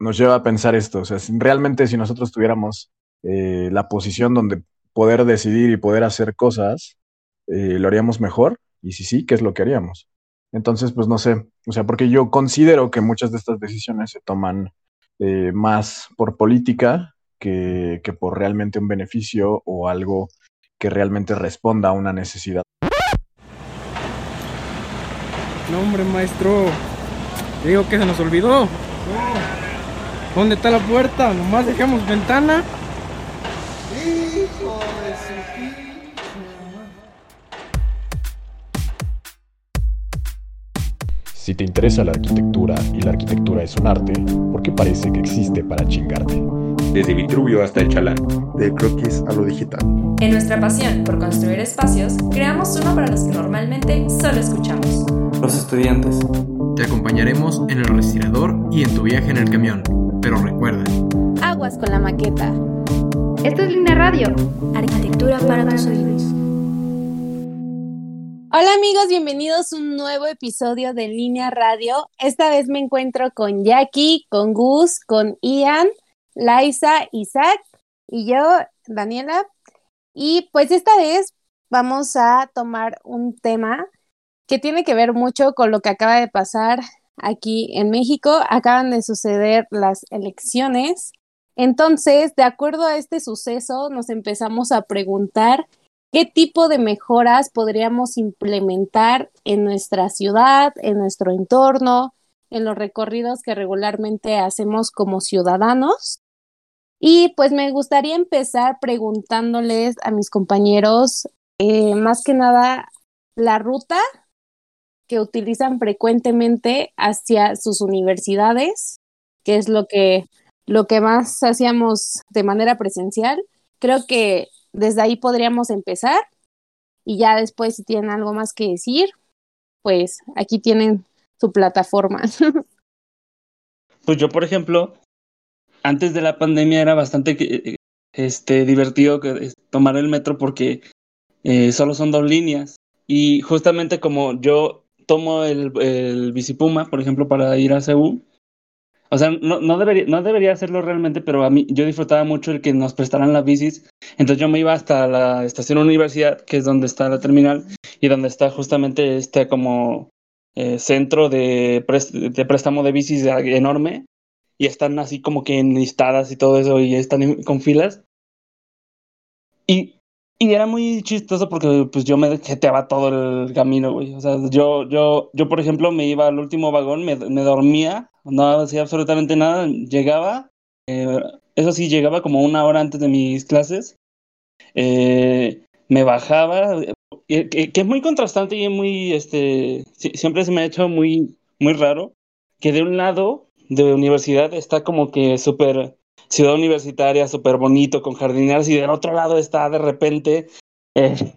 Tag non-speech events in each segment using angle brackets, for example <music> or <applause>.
nos lleva a pensar esto. O sea, realmente si nosotros tuviéramos eh, la posición donde poder decidir y poder hacer cosas, eh, lo haríamos mejor. Y si sí, ¿qué es lo que haríamos? Entonces, pues no sé. O sea, porque yo considero que muchas de estas decisiones se toman eh, más por política que, que por realmente un beneficio o algo que realmente responda a una necesidad. No, hombre, maestro. Digo que se nos olvidó. ¿Dónde está la puerta? Nomás dejamos ventana. Hijo de su Si te interesa la arquitectura y la arquitectura es un arte, ¿por qué parece que existe para chingarte? Desde Vitruvio hasta el Chalán. De croquis a lo digital. En nuestra pasión por construir espacios, creamos uno para los que normalmente solo escuchamos. Los estudiantes. Te acompañaremos en el respirador y en tu viaje en el camión. Pero recuerda. Aguas con la maqueta. Esto es Línea Radio. Arquitectura para tus oídos. Hola amigos, bienvenidos a un nuevo episodio de Línea Radio. Esta vez me encuentro con Jackie, con Gus, con Ian, Laisa, Isaac y yo, Daniela. Y pues esta vez vamos a tomar un tema que tiene que ver mucho con lo que acaba de pasar aquí en México. Acaban de suceder las elecciones. Entonces, de acuerdo a este suceso, nos empezamos a preguntar qué tipo de mejoras podríamos implementar en nuestra ciudad, en nuestro entorno, en los recorridos que regularmente hacemos como ciudadanos. Y pues me gustaría empezar preguntándoles a mis compañeros, eh, más que nada, la ruta que utilizan frecuentemente hacia sus universidades, que es lo que, lo que más hacíamos de manera presencial. Creo que desde ahí podríamos empezar y ya después si tienen algo más que decir, pues aquí tienen su plataforma. <laughs> pues yo, por ejemplo, antes de la pandemia era bastante eh, este, divertido tomar el metro porque eh, solo son dos líneas. Y justamente como yo tomo el, el bicipuma, por ejemplo, para ir a Seúl, o sea, no, no, debería, no debería hacerlo realmente, pero a mí yo disfrutaba mucho el que nos prestaran las bicis. Entonces yo me iba hasta la estación universidad, que es donde está la terminal, y donde está justamente este como eh, centro de, de préstamo de bicis enorme. Y están así como que enlistadas y todo eso, y están con filas. Y, y era muy chistoso porque pues yo me jeteaba todo el camino, güey. O sea, yo, yo, yo por ejemplo, me iba al último vagón, me, me dormía no hacía absolutamente nada, llegaba, eh, eso sí, llegaba como una hora antes de mis clases, eh, me bajaba, eh, que, es muy contrastante y muy, este, siempre se me ha hecho muy, muy raro, que de un lado de universidad está como que súper ciudad universitaria, súper bonito, con jardineras, y del otro lado está de repente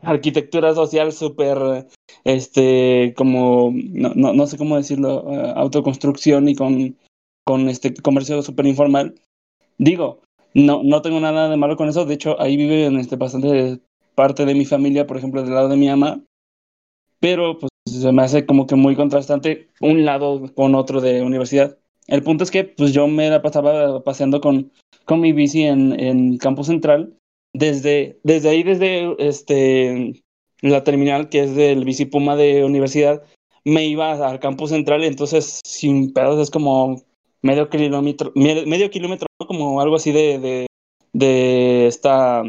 arquitectura social súper este, como, no, no, no sé cómo decirlo, uh, autoconstrucción y con, con este comercio súper informal. Digo, no, no tengo nada de malo con eso, de hecho ahí vive en este, bastante parte de mi familia, por ejemplo, del lado de mi ama, pero pues se me hace como que muy contrastante un lado con otro de universidad. El punto es que pues yo me la pasaba paseando con, con mi bici en, en Campus Central, desde, desde ahí, desde este, la terminal que es del Bicipuma de universidad, me iba al campus central, entonces sin pedos es como medio kilómetro, medio, kilómetro, como algo así de, de, de esta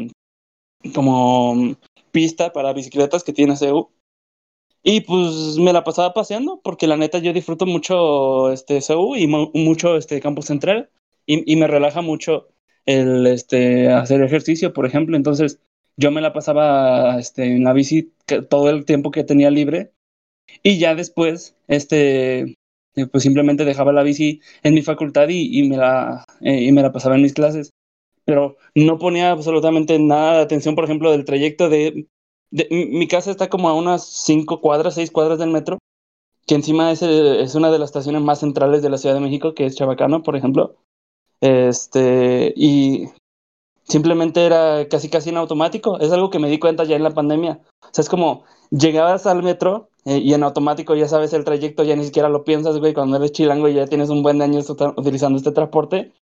como pista para bicicletas que tiene CEU. Y pues me la pasaba paseando, porque la neta yo disfruto mucho este CEU y mucho este campus central, y, y, me relaja mucho el este hacer ejercicio, por ejemplo. Entonces, yo me la pasaba este, en la bici todo el tiempo que tenía libre y ya después, este, pues simplemente dejaba la bici en mi facultad y, y me, la, eh, y me la pasaba en mis clases. Pero no ponía absolutamente nada de atención, por ejemplo, del trayecto de... mi casa está como a unas cinco cuadras, seis cuadras del metro, que encima es, es una de las estaciones más centrales de la Ciudad de México, que es Chabacano, por ejemplo. Este, y simplemente era casi casi en automático. Es algo que me di cuenta ya en la pandemia. O sea, es como llegabas al metro eh, y en automático ya sabes el trayecto, ya ni siquiera lo piensas, güey, cuando eres chilango y ya tienes un buen de años utilizando este transporte.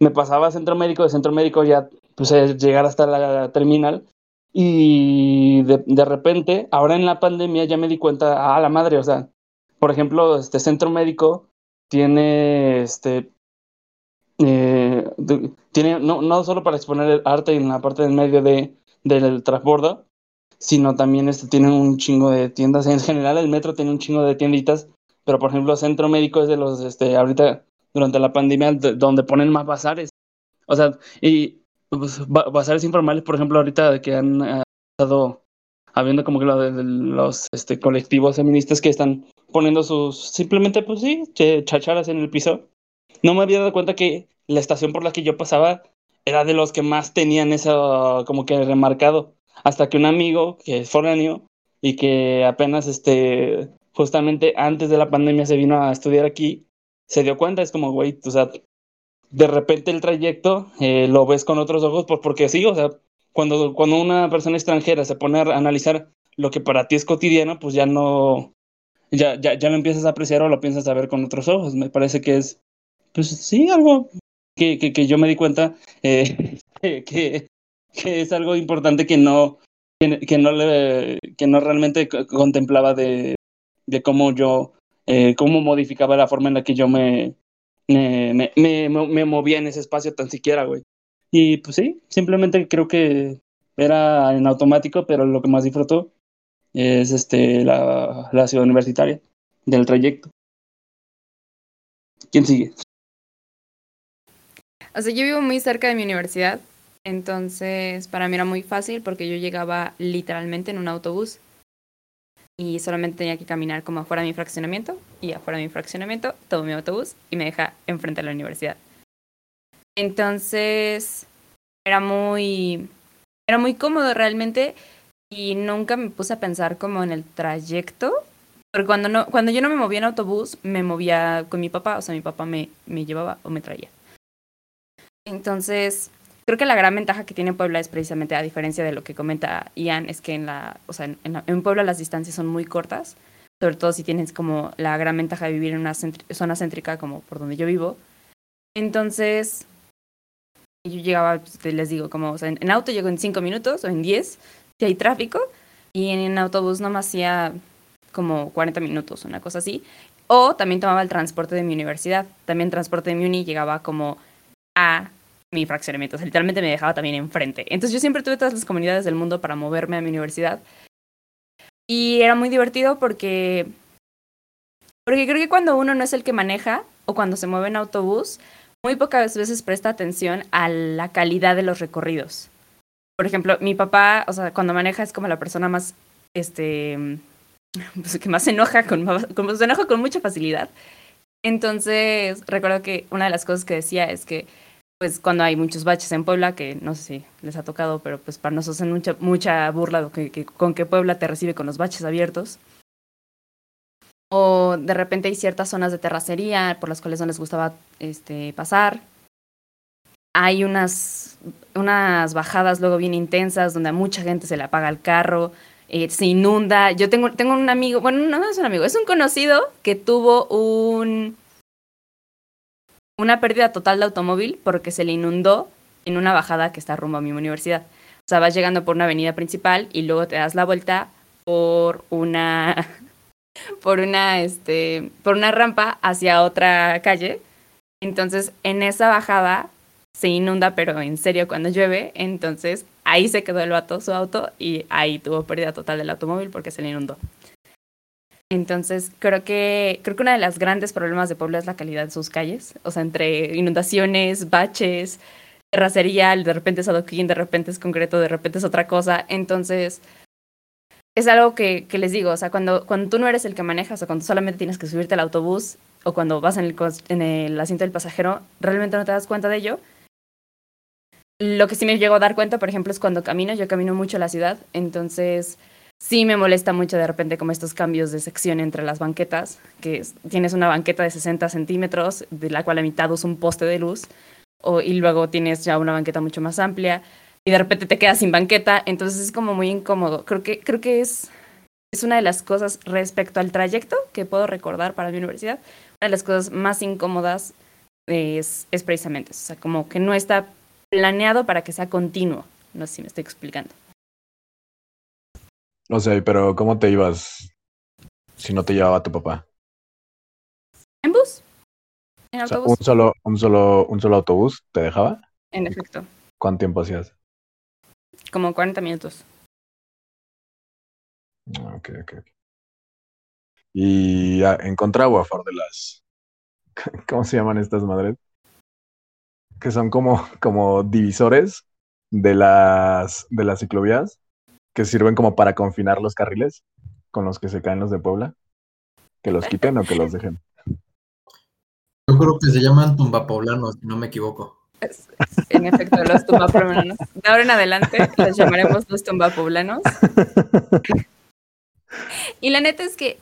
Me pasaba a centro médico, de centro médico ya pues llegar hasta la terminal y de, de, repente, ahora en la pandemia ya me di cuenta, a la madre, o sea, por ejemplo, este centro médico tiene este eh, tiene no, no solo para exponer el arte en la parte del medio de, del transbordo, sino también este, tiene un chingo de tiendas. En general, el metro tiene un chingo de tienditas, pero por ejemplo, Centro Médico es de los, este, ahorita, durante la pandemia, donde ponen más bazares. O sea, y pues, informales, por ejemplo, ahorita que han eh, estado habiendo como que lo de, los este, colectivos feministas que están poniendo sus, simplemente, pues sí, chacharas en el piso. No me había dado cuenta que la estación por la que yo pasaba era de los que más tenían eso como que remarcado hasta que un amigo que es foráneo y que apenas este justamente antes de la pandemia se vino a estudiar aquí, se dio cuenta, es como, güey, o sea, de repente el trayecto eh, lo ves con otros ojos, pues porque sí, o sea, cuando, cuando una persona extranjera se pone a analizar lo que para ti es cotidiano, pues ya no, ya, ya, ya lo empiezas a apreciar o lo piensas a ver con otros ojos. Me parece que es, pues sí, algo que, que, que yo me di cuenta eh, <laughs> que, que es algo importante que no, que, no, le, que no realmente contemplaba de, de cómo yo, eh, cómo modificaba la forma en la que yo me, me, me, me, movía en ese espacio tan siquiera, güey. Y pues sí, simplemente creo que era en automático, pero lo que más disfruto es este, la, la ciudad universitaria del trayecto. ¿Quién sigue? O sea, yo vivo muy cerca de mi universidad, entonces, para mí era muy fácil porque yo llegaba literalmente en un autobús y solamente tenía que caminar como afuera de mi fraccionamiento y afuera de mi fraccionamiento tomo mi autobús y me deja enfrente de la universidad. Entonces, era muy era muy cómodo realmente y nunca me puse a pensar como en el trayecto, porque cuando no cuando yo no me movía en autobús, me movía con mi papá, o sea, mi papá me me llevaba o me traía. Entonces, Creo que la gran ventaja que tiene Puebla es precisamente, a diferencia de lo que comenta Ian, es que en, la, o sea, en, Puebla las distancias son muy cortas, sobre todo si tienes como la gran ventaja de vivir en una zona céntrica como por donde yo vivo. Entonces, yo llegaba, pues, les digo, como, o sea, en, auto llego en cinco minutos o en diez, si hay tráfico, y en, en autobús no me hacía como 40 minutos, una cosa así. O también tomaba el transporte de mi universidad. También transporte de mi uni llegaba como a mi fraccionamiento. O literalmente me dejaba también enfrente. Entonces yo siempre tuve todas las comunidades del mundo para moverme a mi universidad. Y era muy divertido porque... Porque creo que cuando uno no es el que maneja o cuando se mueve en autobús, muy pocas veces presta atención a la calidad de los recorridos. Por ejemplo, mi papá, o sea, cuando maneja es como la persona más, este, <laughs> pues, que más enoja con, como se enoja con mucha facilidad. Entonces, recuerdo que una de las cosas que decía es que pues cuando hay muchos baches en Puebla, que no sé si les ha tocado, pero pues para nosotros hacen mucha, mucha burla que, con que Puebla te recibe con los baches abiertos. O de repente hay ciertas zonas de terracería por las cuales no les gustaba este, pasar. Hay unas, unas bajadas luego bien intensas donde a mucha gente se le apaga el carro, eh, se inunda. Yo tengo, tengo un amigo, bueno, no es un amigo, es un conocido que tuvo un una pérdida total de automóvil porque se le inundó en una bajada que está rumbo a mi universidad. O sea, vas llegando por una avenida principal y luego te das la vuelta por una <laughs> por una este por una rampa hacia otra calle. Entonces, en esa bajada se inunda, pero en serio cuando llueve, entonces ahí se quedó el vato su auto y ahí tuvo pérdida total del automóvil porque se le inundó. Entonces, creo que, creo que uno de los grandes problemas de Puebla es la calidad de sus calles. O sea, entre inundaciones, baches, terracería, de repente es adoquín, de repente es concreto, de repente es otra cosa. Entonces, es algo que, les digo, o sea, cuando, cuando tú no eres el que manejas o cuando solamente tienes que subirte al autobús o cuando vas en el, en el asiento del pasajero, realmente no te das cuenta de ello. Lo que sí me llego a dar cuenta, por ejemplo, es cuando camino. Yo camino mucho a la ciudad, entonces Sí me molesta mucho de repente como estos cambios de sección entre las banquetas, que tienes una banqueta de 60 centímetros, de la cual la mitad es un poste de luz, o, y luego tienes ya una banqueta mucho más amplia, y de repente te quedas sin banqueta, entonces es como muy incómodo. Creo que, creo que es, es una de las cosas respecto al trayecto que puedo recordar para mi universidad, una de las cosas más incómodas es, precisamente eso, o sea, como que no está planeado para que sea continuo. No sé si me estoy explicando. O sea, pero ¿cómo te ibas si no te llevaba tu papá? ¿En bus? ¿En O sea, autobús? un solo, un solo, un solo autobús te dejaba. En efecto, ¿Cuánto tiempo hacías? como 40 minutos. Ah, Ok, ok. ok. Y ah, en contra o a favor de las, <laughs> ¿cómo se llaman estas madres? Que son como, como divisores de las, de las ciclovías que sirven como para confinar los carriles con los que se caen los de Puebla. Que los quiten o que los dejen. Yo creo que se llaman tumbapoblanos, si no me equivoco. Es- En efecto, los tumbapoblanos. De ahora en adelante los llamaremos los tumbapoblanos. <laughs> Y la neta es que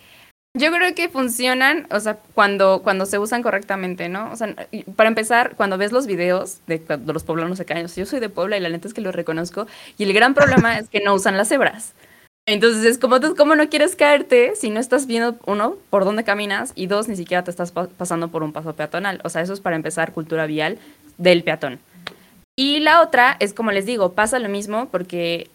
yo creo que funcionan, o sea, cuando, cuando se usan correctamente, ¿no? O sea, para empezar, cuando ves los videos de cuando los poblanos se caen, yo soy de Puebla y la neta es que lo reconozco, y el gran problema es que no usan las cebras. Entonces es como, tú, ¿cómo no quieres caerte si no estás viendo, uno, por dónde caminas, y dos, ni siquiera te estás pa- pasando por un paso peatonal? O sea, eso es para empezar cultura vial del peatón. Y la otra es, como les digo, pasa lo mismo porque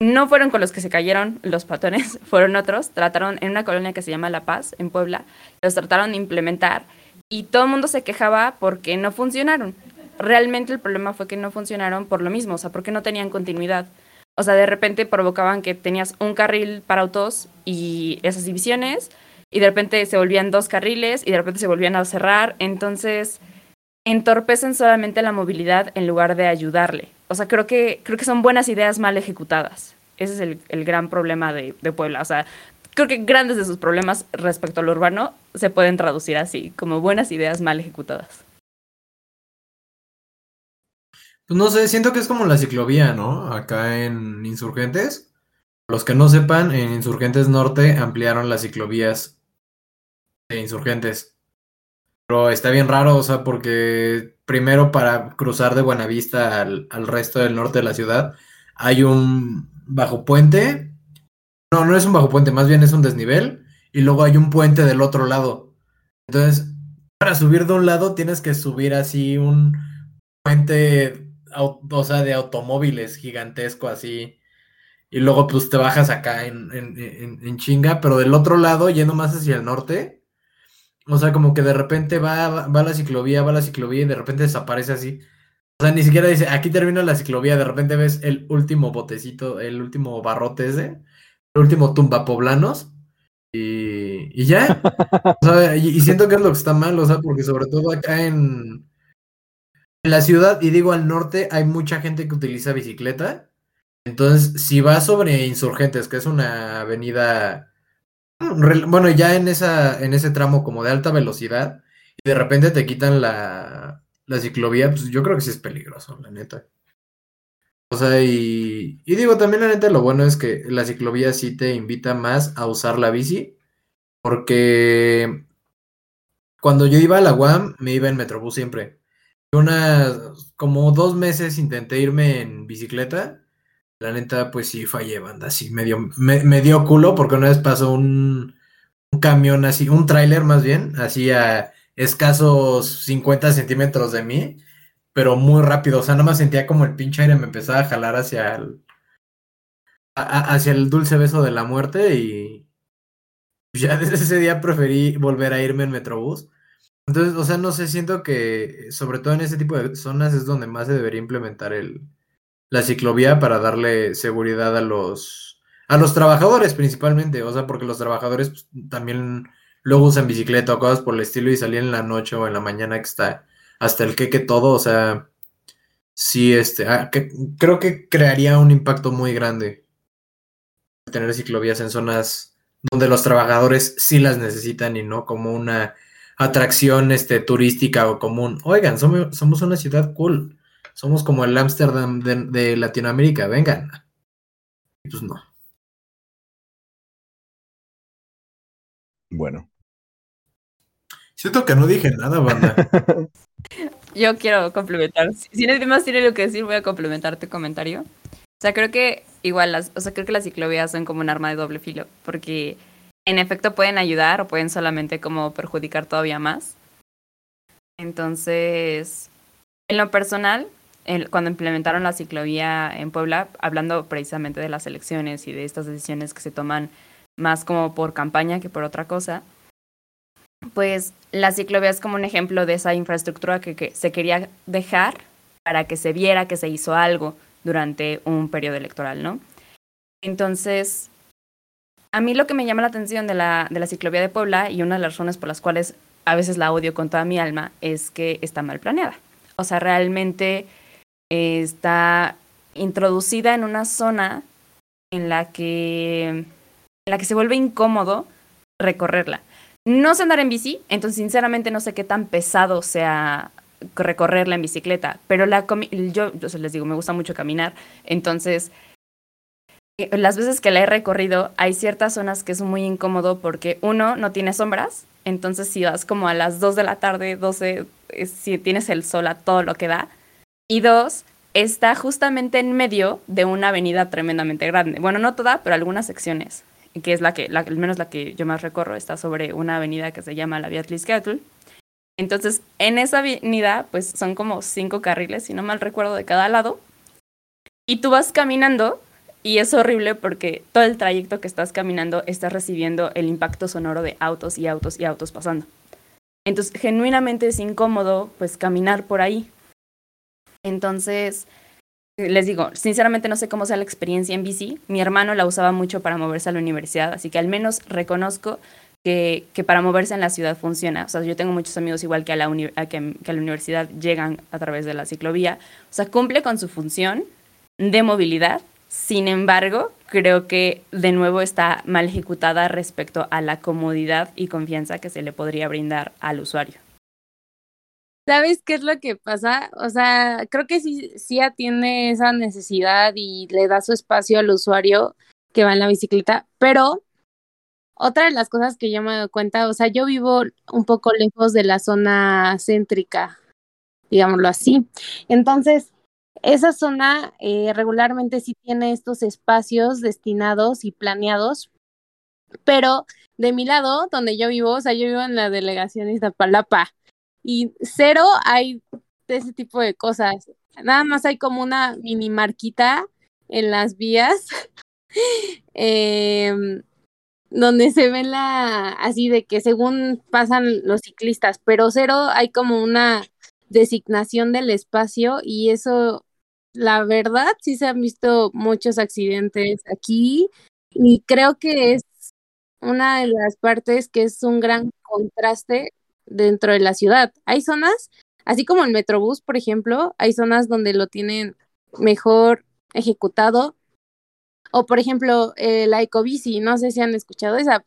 no fueron con los que se cayeron los patones, <laughs> fueron otros. Trataron en una colonia que se llama La Paz, en Puebla, los trataron de implementar y todo el mundo se quejaba porque no funcionaron. Realmente el problema fue que no funcionaron por lo mismo, o sea, porque no tenían continuidad. O sea, de repente provocaban que tenías un carril para autos y esas divisiones, y de repente se volvían dos carriles, y de repente se volvían a cerrar. Entonces, entorpecen solamente la movilidad en lugar de ayudarle. O sea, creo que, creo que son buenas ideas mal ejecutadas. Ese es el, el gran problema de, de Puebla. O sea, creo que grandes de sus problemas respecto a lo urbano se pueden traducir así, como buenas ideas mal ejecutadas. Pues no sé, siento que es como la ciclovía, ¿no? Acá en Insurgentes. Los que no sepan, en Insurgentes Norte ampliaron las ciclovías de Insurgentes. Pero está bien raro, o sea, porque primero para cruzar de Buenavista al, al resto del norte de la ciudad hay un bajo puente. No, no es un bajo puente, más bien es un desnivel. Y luego hay un puente del otro lado. Entonces, para subir de un lado tienes que subir así un puente, de automóviles gigantesco así. Y luego pues te bajas acá en, en, en- en chinga, pero del otro lado, yendo más hacia el norte, o sea, como que de repente va, va la ciclovía, va la ciclovía y de repente desaparece así. O sea, ni siquiera dice, aquí termina la ciclovía, de repente ves el último botecito, el último barrote ese, el último tumba poblanos. Y, y ya. <laughs> O sea, y, y siento que es lo que está mal, o sea, porque sobre todo acá en, en la ciudad, y digo al norte, hay mucha gente que utiliza bicicleta. Entonces, si vas sobre Insurgentes, que es una avenida, bueno, ya en esa, en ese tramo como de alta velocidad, y de repente te quitan la, la ciclovía, pues yo creo que sí es peligroso, la neta. O sea, y, y digo, también la neta lo bueno es que la ciclovía sí te invita más a usar la bici, porque cuando yo iba a la UAM me iba en Metrobús siempre. Unas, como dos meses intenté irme en bicicleta. La neta, pues sí fallé, banda, sí, me dio, me, dio culo porque una vez pasó un, camión así, un tráiler más bien, así a escasos 50 centímetros de mí, pero muy rápido, o sea, nada más sentía como el pinche aire me empezaba a jalar hacia el, hacia el dulce beso de la muerte y ya desde <laughs> ese día preferí volver a irme en Metrobús. Entonces, o sea, no sé, siento que sobre todo en ese tipo de zonas es donde más se debería implementar el, la ciclovía para darle seguridad a los, a los trabajadores principalmente, o sea, porque los trabajadores pues, también luego usan bicicleta o cosas por el estilo y salir en la noche o en la mañana que está hasta el queque todo, o sea, sí, este, ah, creo que crearía un impacto muy grande tener ciclovías en zonas donde los trabajadores sí las necesitan y no como una atracción este, turística o común. Oigan, somos, somos una ciudad cool. Somos como el Ámsterdam de, de Latinoamérica, vengan. Y pues no. Bueno. Siento que no dije nada, banda. <laughs> Yo quiero complementar. Si si nadie más tiene lo que decir, voy a complementar tu comentario. O sea, creo que igual, las, o sea, creo que las ciclovías son como un arma de doble filo, porque en efecto pueden ayudar o pueden solamente como perjudicar todavía más. Entonces, en lo personal, cuando implementaron la ciclovía en Puebla, hablando precisamente de las elecciones y de estas decisiones que se toman más como por campaña que por otra cosa, pues la ciclovía es como un ejemplo de esa infraestructura que, que se quería dejar para que se viera que se hizo algo durante un periodo electoral, ¿no? Entonces, a mí lo que me llama la atención de la, de la ciclovía de Puebla y una de las razones por las cuales a veces la odio con toda mi alma es que está mal planeada. O sea, realmente está introducida en una zona en la que, en la que se vuelve incómodo recorrerla. No sé andar en bici, entonces sinceramente no sé qué tan pesado sea recorrerla en bicicleta, pero la yo, yo les digo, me gusta mucho caminar, entonces eh, las veces que la he recorrido hay ciertas zonas que es muy incómodo porque uno no tiene sombras, entonces si vas como a las 2 de la tarde, 12, si tienes el sol a todo lo que da, y dos, está justamente en medio de una avenida tremendamente grande. Bueno, no toda, pero algunas secciones, que es la que, al menos la que yo más recorro, está sobre una avenida que se llama la Vía Tliscatl. Entonces, en esa avenida, pues son como cinco carriles, si no mal recuerdo, de cada lado. Y tú vas caminando y es horrible porque todo el trayecto que estás caminando estás recibiendo el impacto sonoro de autos y autos y autos pasando. Entonces, genuinamente es incómodo, pues, caminar por ahí. Entonces, les digo, sinceramente no sé cómo sea la experiencia en bici. Mi hermano la usaba mucho para moverse a la universidad, así que al menos reconozco que, que para moverse en la ciudad funciona. O sea, yo tengo muchos amigos igual que a, la que, que a la universidad llegan a través de la ciclovía. O sea, cumple con su función de movilidad. Sin embargo, creo que de nuevo está mal ejecutada respecto a la comodidad y confianza que se le podría brindar al usuario. ¿Sabes qué es lo que pasa? O sea, creo que sí, sí atiende esa necesidad y le da su espacio al usuario que va en la bicicleta, pero otra de las cosas que yo me doy cuenta, o sea, yo vivo un poco lejos de la zona céntrica, digámoslo así. Entonces, esa zona eh, regularmente sí tiene estos espacios destinados y planeados, pero de mi lado, donde yo vivo, o sea, yo vivo en la delegación Iztapalapa, y cero hay ese tipo de cosas. Nada más hay como una mini marquita en las vías <laughs> em, donde se ve la así de que según pasan los ciclistas, pero cero hay como una designación del espacio y eso, la verdad, sí se han visto muchos accidentes aquí y creo que es una de las partes que es un gran contraste dentro de la ciudad. Hay zonas, así como el Metrobús, por ejemplo, hay zonas donde lo tienen mejor ejecutado. O, por ejemplo, eh, la ecobici, no sé si han escuchado esa.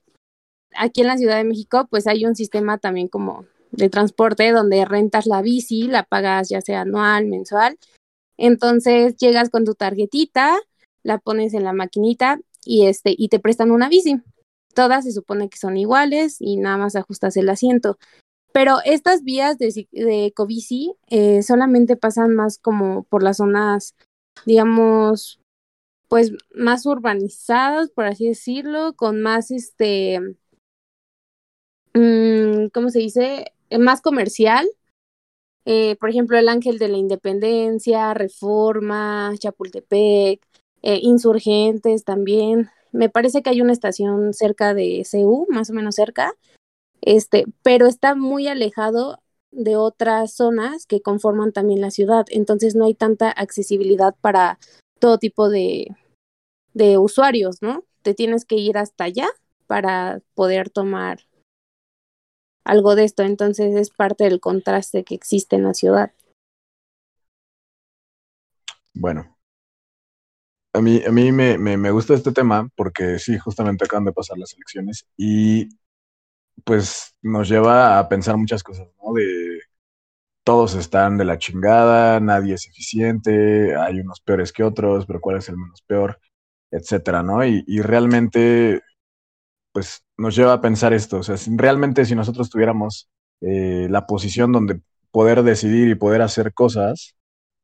Aquí en la Ciudad de México, pues hay un sistema también como de transporte donde rentas la bici, la pagas ya sea anual, mensual. Entonces llegas con tu tarjetita, la pones en la maquinita y este y te prestan una bici. Todas se supone que son iguales y nada más ajustas el asiento. Pero estas vías de, de Ecobici eh, solamente pasan más como por las zonas, digamos, pues más urbanizadas, por así decirlo, con más, este, mm, ¿cómo se dice? Eh, más comercial. Eh, por ejemplo, el Ángel de la Independencia, Reforma, Chapultepec, Insurgentes también. Me parece que hay una estación cerca de CU, más o menos cerca, este, pero está muy alejado de otras zonas que conforman también la ciudad, entonces no hay tanta accesibilidad para todo tipo de, de usuarios, ¿no? Te tienes que ir hasta allá para poder tomar algo de esto, entonces es parte del contraste que existe en la ciudad. Bueno, a mí, a mí me, me, me gusta este tema porque sí, justamente acaban de pasar las elecciones y pues nos lleva a pensar muchas cosas, ¿no? De todos están de la chingada, nadie es eficiente, hay unos peores que otros, pero cuál es el menos peor, etcétera, ¿no? Y, y realmente, pues nos lleva a pensar esto, o sea, realmente si nosotros tuviéramos eh, la posición donde poder decidir y poder hacer cosas,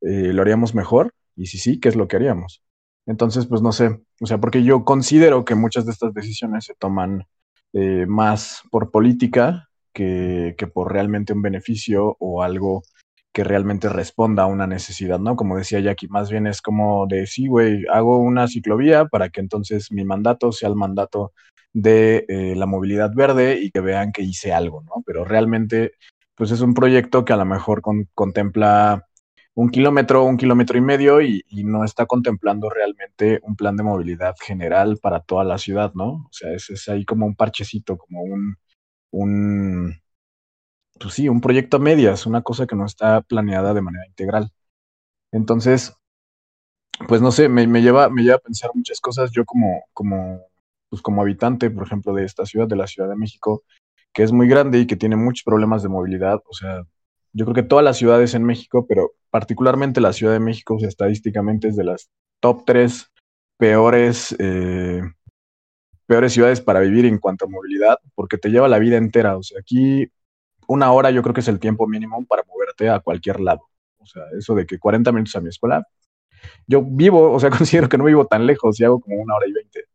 eh, lo haríamos mejor, y si sí, ¿qué es lo que haríamos? Entonces, pues no sé, o sea, porque yo considero que muchas de estas decisiones se toman eh, más por política que, que por realmente un beneficio o algo que realmente responda a una necesidad, ¿no? Como decía Jackie, más bien es como de, sí, güey, hago una ciclovía para que entonces mi mandato sea el mandato de eh, la movilidad verde y que vean que hice algo, ¿no? Pero realmente, pues es un proyecto que a lo mejor con- contempla un kilómetro, un kilómetro y medio y, no está contemplando realmente un plan de movilidad general para toda la ciudad, ¿no? O sea, es, es ahí como un parchecito, como un, un, pues sí, un proyecto a medias, una cosa que no está planeada de manera integral. Entonces, pues no sé, me, me lleva, me lleva a pensar muchas cosas. Yo como, como, pues como habitante, por ejemplo, de esta ciudad, de la Ciudad de México, que es muy grande y que tiene muchos problemas de movilidad. O sea, yo creo que todas las ciudades en México, pero particularmente la Ciudad de México, o sea, estadísticamente es de las top tres peores, eh, peores ciudades para vivir en cuanto a movilidad, porque te lleva la vida entera. O sea, aquí una hora yo creo que es el tiempo mínimo para moverte a cualquier lado. O sea, eso de que 40 minutos a mi escuela, yo vivo, o sea, <laughs> considero que no vivo tan lejos y hago como una hora y veinte,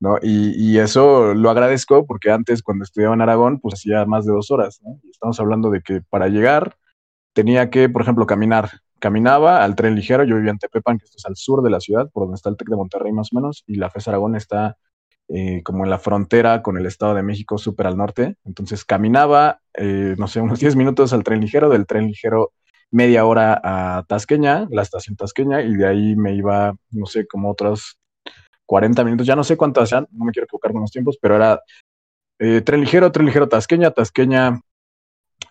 ¿no? Y, y eso lo agradezco porque antes cuando estudiaba en Aragón, pues hacía más de dos horas, ¿no? Estamos hablando de que para llegar tenía que, por ejemplo, caminar. Caminaba al tren ligero, yo vivía en Tepepan, que esto es al sur de la ciudad, por donde está el TEC de Monterrey más o menos, y la FES Aragón está eh, como en la frontera con el Estado de México, súper al norte. Entonces caminaba, eh, no sé, unos <laughs> 10 minutos al tren ligero, del tren ligero media hora a Tasqueña, la estación Tasqueña, y de ahí me iba, no sé, como otros 40 minutos, ya no sé cuánto hacían, no me quiero equivocar con los tiempos, pero era eh, tren ligero, tren ligero Tasqueña, Tasqueña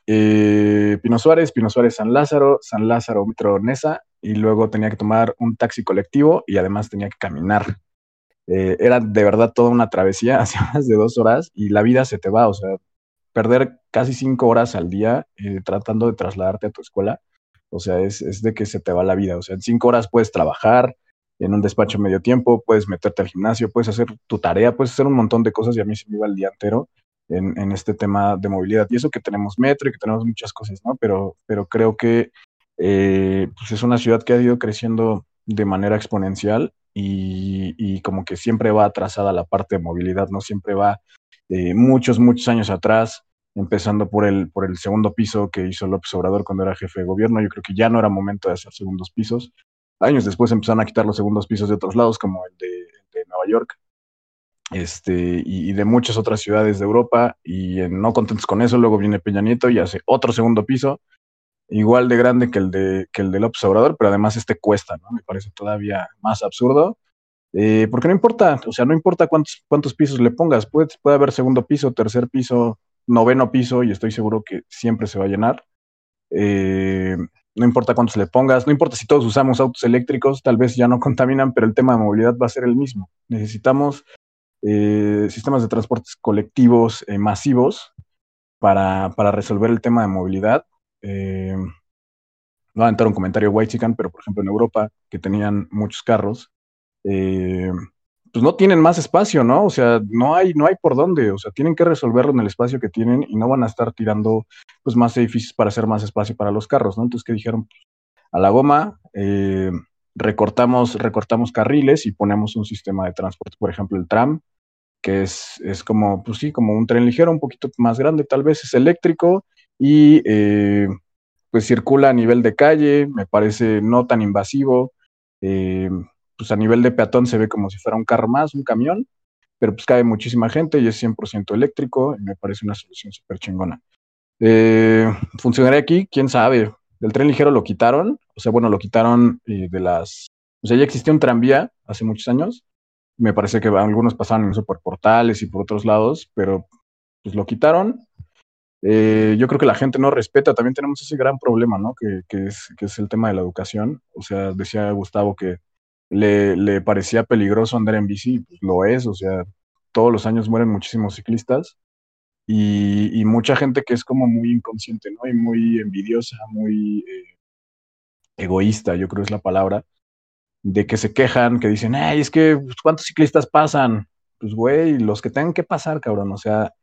eh, Pino Suárez, Pino Suárez San Lázaro, San Lázaro Metro Nesa, y luego tenía que tomar un taxi colectivo y además tenía que caminar. Eh, era de verdad toda una travesía, <laughs> hacia más de dos horas, y la vida se te va, o sea, perder casi cinco horas al día tratando de trasladarte a tu escuela, o sea, es, es de que se te va la vida, o sea, en cinco horas puedes trabajar en un despacho medio tiempo, puedes meterte al gimnasio, puedes hacer tu tarea, puedes hacer un montón de cosas y a mí se me iba el día entero en, este tema de movilidad. Y eso que tenemos metro y que tenemos muchas cosas, ¿no? Pero, pero creo que eh, pues es una ciudad que ha ido creciendo de manera exponencial y, y como que siempre va atrasada la parte de movilidad, ¿no? Siempre va eh, muchos, muchos años atrás, empezando por el, por el segundo piso que hizo López Obrador cuando era jefe de gobierno. Yo creo que ya no era momento de hacer segundos pisos. Años después empezaron a quitar los segundos pisos de otros lados, como el de, de Nueva York, este, y, y, de muchas otras ciudades de Europa, y en, no contentos con eso, luego viene Peña Nieto y hace otro segundo piso, igual de grande que el de, que el de López Obrador, pero además este cuesta, ¿no? Me parece todavía más absurdo, eh, porque no importa, o sea, no importa cuántos, cuántos pisos le pongas, puede, puede haber segundo piso, tercer piso, noveno piso, y estoy seguro que siempre se va a llenar. Eh, no importa cuántos le pongas, no importa si todos usamos autos eléctricos, tal vez ya no <laughs> contaminan, pero el tema de movilidad va a ser el mismo. Necesitamos eh, sistemas de transportes colectivos eh, masivos para, para, resolver el tema de movilidad. Eh, no a entrar un comentario white chican, pero por ejemplo en Europa, que tenían muchos carros, eh, pues no tienen más espacio, ¿no? O sea, no hay, no hay por dónde, o sea, tienen que resolverlo en el espacio que tienen y no van a estar tirando pues más edificios para hacer más espacio para los carros, ¿no? Entonces, ¿qué dijeron? A la goma, eh, recortamos, recortamos carriles y ponemos un sistema de transporte, por ejemplo, el tram, que es, es como, pues sí, como un tren ligero, un poquito más grande, tal vez es eléctrico y eh, pues circula a nivel de calle, me parece no tan invasivo, eh, pues a nivel de peatón se ve como si fuera un carro más, un camión, pero pues cabe muchísima gente y es 100% eléctrico y me parece una solución súper chingona. Eh, ¿Funcionaría aquí? ¿Quién sabe? Del tren ligero lo quitaron, o sea, bueno, lo quitaron eh, de las... O sea, ya existía un tranvía hace muchos años, me parece que algunos pasaban incluso por portales y por otros lados, pero pues lo quitaron. Eh, yo creo que la gente no respeta, también tenemos ese gran problema, ¿no? Que, que, es, que es el tema de la educación. O sea, decía Gustavo que le, parecía peligroso andar en bici, pues lo es, o sea, todos los años mueren muchísimos ciclistas y, y, mucha gente que es como muy inconsciente, ¿no? Y muy envidiosa, muy eh, egoísta, yo creo es la palabra, de que se quejan, que dicen, ay, es que, pues, ¿cuántos ciclistas pasan? Pues, güey, los que tengan que pasar, cabrón, o sea,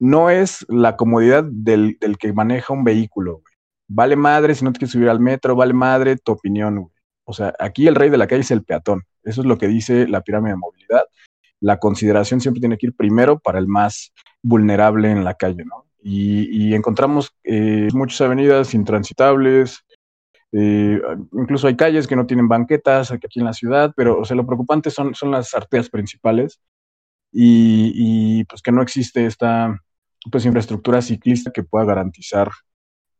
no es la comodidad del, del que maneja un vehículo, güey. Vale madre si no te quieres subir al metro, vale madre tu opinión, güey. O sea, aquí el rey de la calle es el peatón. Eso es lo que dice la pirámide de movilidad. La consideración siempre tiene que ir primero para el más vulnerable en la calle, ¿no? Y, encontramos eh, muchas avenidas intransitables, eh, incluso hay calles que no tienen banquetas aquí en la ciudad, pero o sea, lo preocupante son, son las arterias principales y, pues que no existe esta pues, infraestructura ciclista que pueda garantizar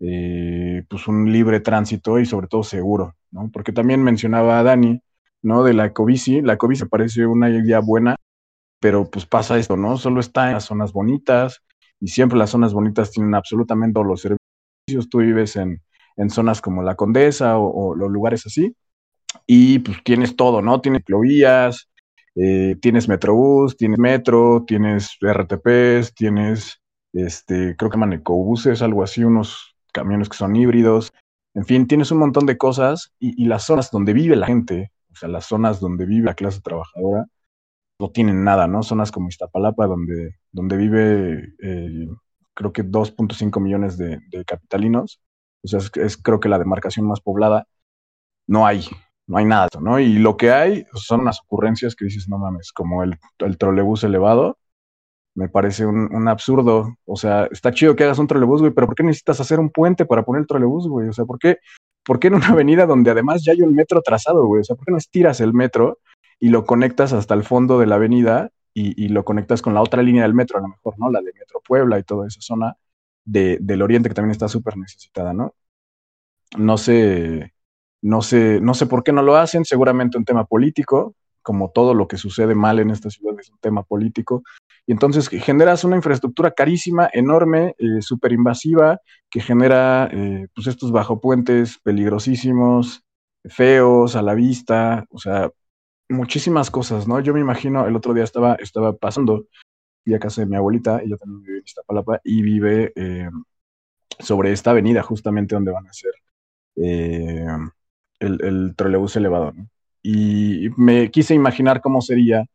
eh, pues un libre tránsito y sobre todo seguro, ¿no? Porque también mencionaba a Dani, ¿no? De la ecobici, la ecobici parece una idea buena, pero pues pasa esto, ¿no? Solo está en las zonas bonitas y siempre las zonas bonitas tienen absolutamente todos los servicios, tú vives en, en zonas como la Condesa o, los lugares así, y pues tienes todo, ¿no? Tienes clovías, eh, tienes Metrobús, tienes Metro, tienes RTPs, tienes, este, creo que llaman ecobuses, algo así, unos camiones que son híbridos, en fin, tienes un montón de cosas y, las zonas donde vive la gente, o sea, las zonas donde vive la clase trabajadora, no tienen nada, ¿no? Zonas como Iztapalapa, donde, donde vive, eh, creo que 2.5 millones de, capitalinos, o sea, es, creo que la demarcación más poblada, no hay, no hay nada, ¿no? Y lo que hay son unas ocurrencias que dices, no mames, como el, el trolebús elevado, me parece un, absurdo. O sea, está chido que hagas un trolebús, güey, pero ¿por qué necesitas hacer un puente para poner el trolebús, güey? O sea, ¿por qué, ¿por qué en una <laughs> avenida donde además ya hay un metro trazado, güey? O sea, ¿por qué no estiras el metro y lo conectas hasta el fondo de la avenida y, lo conectas con la otra línea del metro, a lo mejor, ¿no? La de Metro Puebla y toda esa zona del oriente que también está súper necesitada, ¿no? No sé, no sé, no sé por qué no lo hacen, seguramente un tema político, como todo lo que sucede mal en esta ciudad es un tema político. Y entonces generas una infraestructura carísima, enorme, eh, súper invasiva, que genera eh, pues estos bajopuentes peligrosísimos, feos a la vista, o sea, muchísimas cosas, ¿no? Yo me imagino, el otro día estaba, estaba pasando, fui a casa de mi abuelita, ella también vive en Iztapalapa, y vive eh, sobre esta avenida, justamente donde van a ser eh, el, el trolebús elevado, ¿no? Y me quise imaginar cómo sería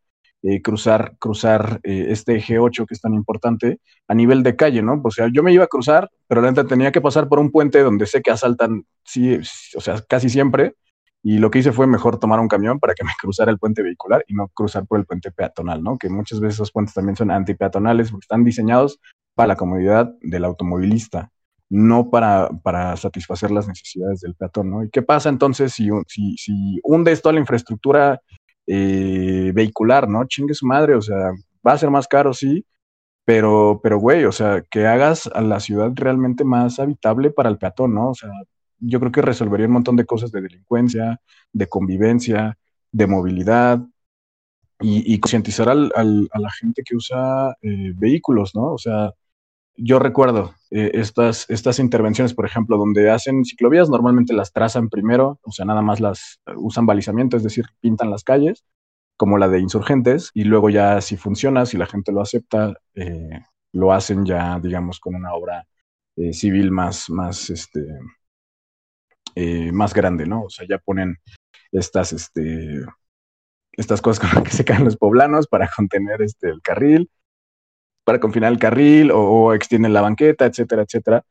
eh, cruzar, cruzar este eje 8 que es tan importante a nivel de calle, ¿no? O sea, yo me iba a cruzar, pero la tenía que pasar por un puente donde sé que asaltan, sí, o sea, casi siempre, y lo que hice fue mejor tomar un camión para que me <laughs> cruzara el puente vehicular y no cruzar por el puente peatonal, ¿no? Que muchas veces esos puentes también son antipeatonales porque están diseñados para la comodidad del automovilista, no para, para satisfacer las necesidades del peatón, ¿no? ¿Y qué pasa entonces si, si, si hundes toda la infraestructura eh, vehicular, ¿no? Chingue su madre, o sea, va a ser más caro, sí, pero, pero, güey, o sea, que hagas a la ciudad realmente más habitable para el peatón, ¿no? O sea, yo creo que resolvería un montón de cosas de delincuencia, de convivencia, de movilidad y, concientizar a la gente que usa eh, vehículos, ¿no? O sea, yo recuerdo eh, estas, estas intervenciones, por ejemplo, donde hacen ciclovías, normalmente las trazan primero, o sea, nada más las eh, usan balizamiento, es decir, pintan las calles, como la de insurgentes, y luego ya si funciona, si la gente lo acepta, lo hacen ya, digamos, con una obra civil más, más, este, eh, más grande, ¿no? O sea, ya ponen estas, este, estas cosas con las que se caen los poblanos para contener este, el carril, para confinar el carril o, extienden la banqueta, etcétera, etcétera.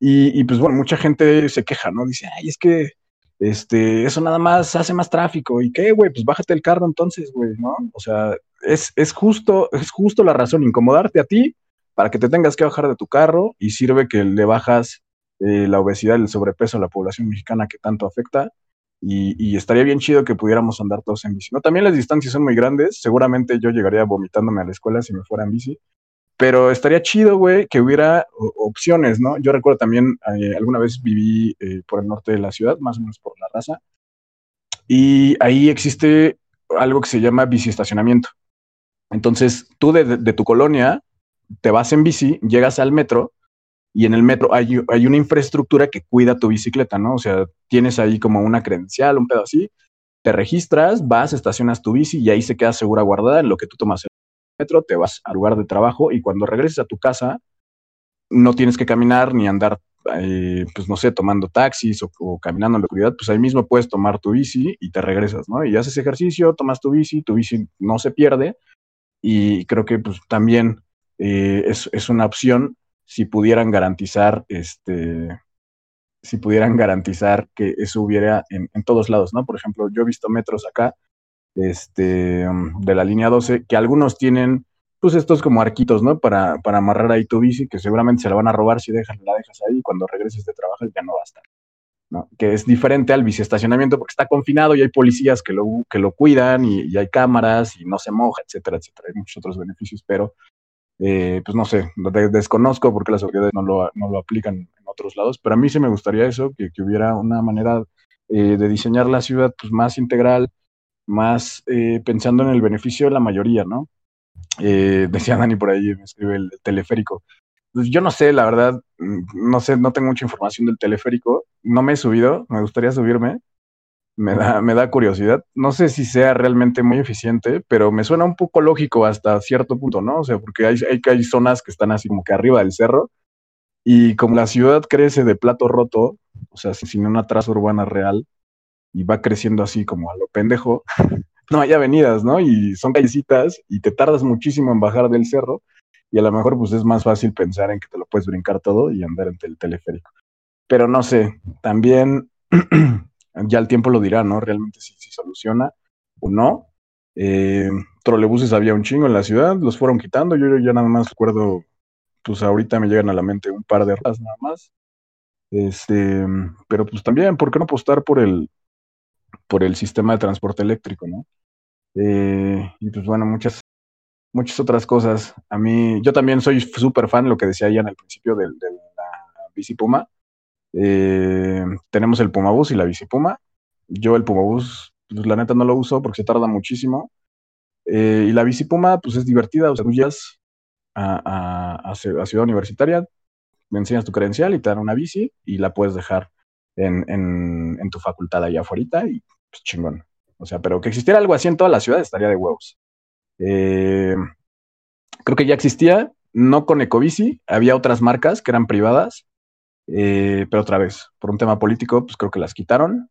Y, pues bueno, mucha gente se queja, ¿no? Dice, ay, es que este, eso nada más hace más tráfico. ¿Y qué, güey? Pues bájate el carro entonces, güey, ¿no? O sea, es, es, justo, es justo la razón, incomodarte a ti para que te tengas que bajar de tu carro y sirve que le bajas eh, la obesidad y el sobrepeso a la población mexicana que tanto afecta. Y, estaría bien chido que pudiéramos andar todos en bici. ¿no? También las distancias son muy grandes. Seguramente yo llegaría vomitándome a la escuela si me fuera en bici. Pero estaría chido, güey, que hubiera opciones, ¿no? Yo recuerdo también, eh, alguna vez viví eh, por el norte de la ciudad, más o menos por la raza. Y ahí existe algo que se llama bici estacionamiento. Entonces, tú de tu colonia te vas en bici, llegas al metro y en el metro hay, hay, una infraestructura que cuida tu bicicleta, ¿no? O sea, tienes ahí como una credencial, un pedo así, te registras, vas, estacionas tu bici y ahí se queda segura guardada en lo que tú tomas metro, te vas al lugar de trabajo y cuando regreses a tu casa no tienes que caminar ni andar, eh, pues no sé, tomando taxis o, caminando en la oscuridad, pues ahí mismo puedes tomar tu bici y te regresas, ¿no? Y haces ejercicio, tomas tu bici, tu bici no se pierde y creo que pues también eh, es, es una opción si pudieran garantizar este, si pudieran garantizar que eso hubiera en todos lados, ¿no? Por ejemplo, yo he visto metros acá, este, um, de la línea 12, que algunos tienen, pues estos como arquitos, ¿no? Para, para amarrar ahí tu bici, que seguramente se la van a robar si dejas, la dejas ahí y cuando regreses de trabajo ya no va a estar. Que es diferente al biciestacionamiento porque está confinado y hay policías que lo, que lo cuidan y, hay cámaras y no se moja, etcétera, etcétera. Hay muchos otros beneficios, pero eh, pues no sé, de- desconozco porque las autoridades no lo, no lo aplican en otros lados, pero a mí sí me gustaría eso, que, que hubiera una manera eh, de diseñar la ciudad pues, más integral, más eh, pensando en el beneficio de la mayoría, ¿no? Eh, decía Dani por ahí, me escribe el teleférico. Pues yo no sé, la verdad, mm, no sé, no tengo mucha información del teleférico, no me he subido, me gustaría subirme, me da, me da curiosidad. No sé si sea realmente muy eficiente, pero me suena un poco lógico hasta cierto punto, ¿no? O sea, porque hay, hay, hay zonas que están así como que arriba del cerro y como la ciudad crece de plato roto, o sea, sin una traza urbana real y va creciendo así como a lo pendejo, no hay avenidas, ¿no? Y son callecitas y te tardas muchísimo en bajar del cerro y a lo mejor pues es más fácil pensar en que te lo puedes brincar todo y andar en el teleférico. Pero no sé, también <clears throat> ya el tiempo lo dirá, ¿no? Realmente si, si soluciona o no. Eh, trolebuses había un chingo en la ciudad, los fueron quitando, yo ya nada más recuerdo, pues ahorita me llegan a la mente un par de rutas nada más. Este, pero pues también, ¿por qué no apostar por el, por el sistema de transporte eléctrico, ¿no? Eh, y pues bueno, muchas, muchas otras cosas. A mí, yo también soy súper fan, lo que decía Ian al principio de, la bici Puma. Eh, tenemos el Puma Bus y la bici Puma. Yo el Puma Bus, pues la neta no lo uso porque se tarda muchísimo. Eh, y la bici Puma, pues es divertida, o sea, tú llegas a, a Ciudad Universitaria, me enseñas tu credencial y te dan una bici y la puedes dejar en, en, en tu facultad allá afuera y pues chingón. O sea, pero que existiera algo así en toda la ciudad estaría de huevos. Eh, creo que ya existía, no con Ecobici, había otras marcas que eran privadas, eh, pero otra vez, por un tema político, pues creo que las quitaron.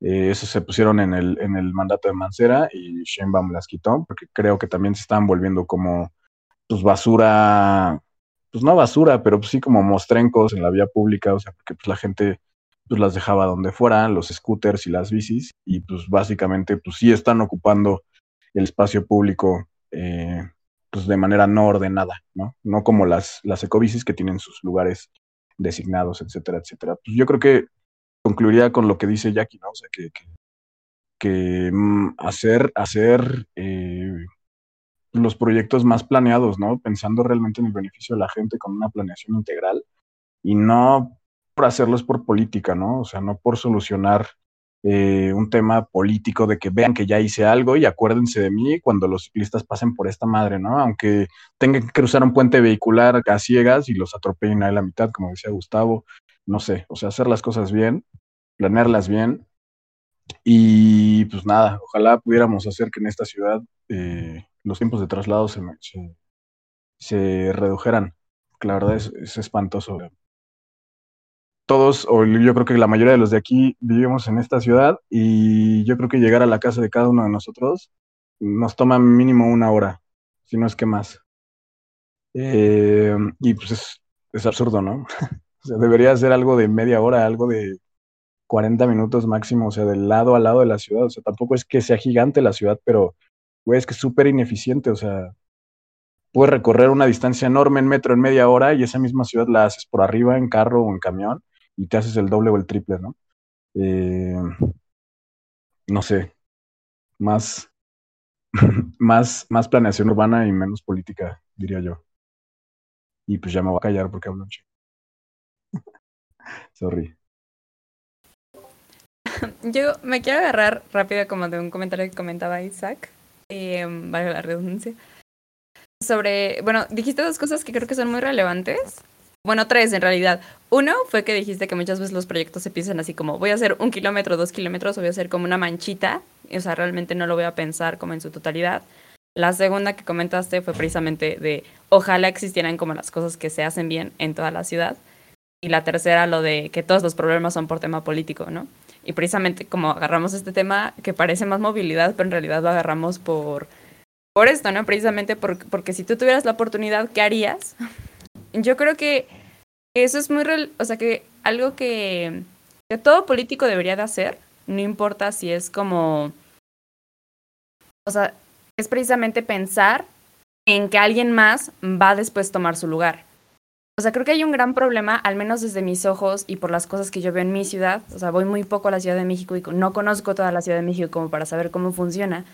Eh, eso se pusieron en el, en el mandato de Mancera y Sheinbaum las quitó, porque creo que también se estaban volviendo como pues basura, pues no basura, pero pues sí como mostrencos en la vía pública, o sea, porque pues la gente pues las dejaba donde fueran, los scooters y las bicis, y pues básicamente pues sí están ocupando el espacio público eh, pues de manera no ordenada, ¿no? No como las, las ecobicis que tienen sus lugares designados, etcétera, etcétera. Pues yo creo que concluiría con lo que dice Jackie, ¿no? O sea, que, que, mm, hacer, hacer eh, los proyectos más planeados, ¿no? Pensando realmente en el beneficio de la gente con una planeación integral y no por hacerlos por política, ¿no? O sea, no por solucionar eh, un tema político de que vean que ya hice algo y acuérdense de mí cuando los ciclistas pasen por esta madre, ¿no? Aunque tengan que cruzar un puente vehicular a ciegas y los atropellen a la mitad, como decía Gustavo, no sé, o sea, hacer las cosas bien, planearlas bien y pues nada, ojalá pudiéramos hacer que en esta ciudad eh, los tiempos de traslado se, se, se redujeran. La verdad es, es espantoso todos, o yo creo que la mayoría de los de aquí vivimos en esta ciudad y yo creo que llegar a la casa de cada uno de nosotros nos toma mínimo una hora, si no es que más. Eh, y pues es, absurdo, ¿no? <laughs> o sea, debería ser algo de media hora, algo de 40 minutos máximo, o sea, del lado a lado de la ciudad. O sea, tampoco es que sea gigante la ciudad, pero, güey, es que es súper ineficiente, o sea, puedes recorrer una distancia enorme en metro en media hora y esa misma ciudad la haces por arriba en carro o en camión y te haces el doble o el triple, ¿no? Eh, no sé, más, <laughs> más, más planeación urbana y menos política, diría yo. Y pues ya me voy a callar porque hablo un. <laughs> Sorry. <laughs> Yo me quiero agarrar rápido como de un comentario que comentaba Isaac, eh, vale la redundancia, sobre, bueno, dijiste dos cosas que creo que son muy relevantes. Bueno, tres en realidad. Uno fue que dijiste que muchas veces los proyectos se piensan así como voy a hacer un kilómetro, dos kilómetros, o voy a hacer como una manchita. O sea, realmente no lo voy a pensar como en su totalidad. La segunda que comentaste fue precisamente de ojalá existieran como las cosas que se hacen bien en toda la ciudad. Y la tercera, lo de que todos los problemas son por tema político, ¿no? Y precisamente como agarramos este tema que parece más movilidad, pero en realidad lo agarramos por, por esto, ¿no? Precisamente por, porque si tú tuvieras la oportunidad, ¿qué harías? Yo creo que eso es muy, real, o sea, que algo que, todo político debería de hacer, no importa si es como, o sea, es precisamente pensar en que alguien más va a después tomar su lugar. O sea, creo que hay un gran problema, al menos desde mis ojos y por las cosas que yo veo en mi ciudad. O sea, voy muy poco a la Ciudad de México y no conozco toda la Ciudad de México como para saber cómo funciona.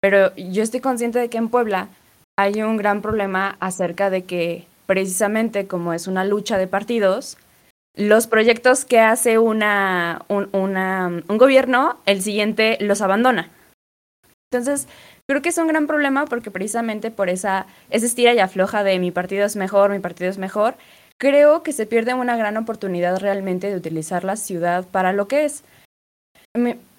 Pero yo estoy consciente de que en Puebla hay un gran problema acerca de que precisamente como es una lucha de partidos, los proyectos que hace una, un, un gobierno, el siguiente los abandona. Entonces, creo que es un gran problema porque precisamente por esa, esa estira y afloja de mi partido es mejor, mi partido es mejor, creo que se pierde una gran oportunidad realmente de utilizar la ciudad para lo que es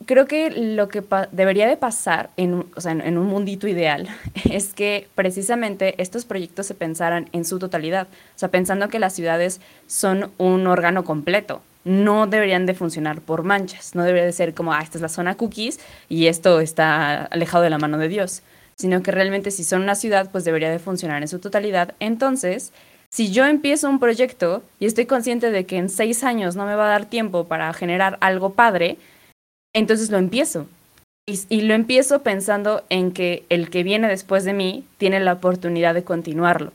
creo que lo que debería de pasar en, en, un mundito ideal <laughs> es que precisamente estos proyectos se pensaran en su totalidad, o sea, pensando que las ciudades son un órgano completo. No deberían de funcionar por manchas, no debería de ser como, ah, esta es la zona cookies y esto está alejado de la mano de Dios, sino que realmente si son una ciudad, pues debería de funcionar en su totalidad. Entonces, si yo empiezo un proyecto y estoy consciente de que en seis años no me va a dar tiempo para generar algo padre, entonces lo empiezo. Y, lo empiezo pensando en que el que viene después de mí tiene la oportunidad de continuarlo.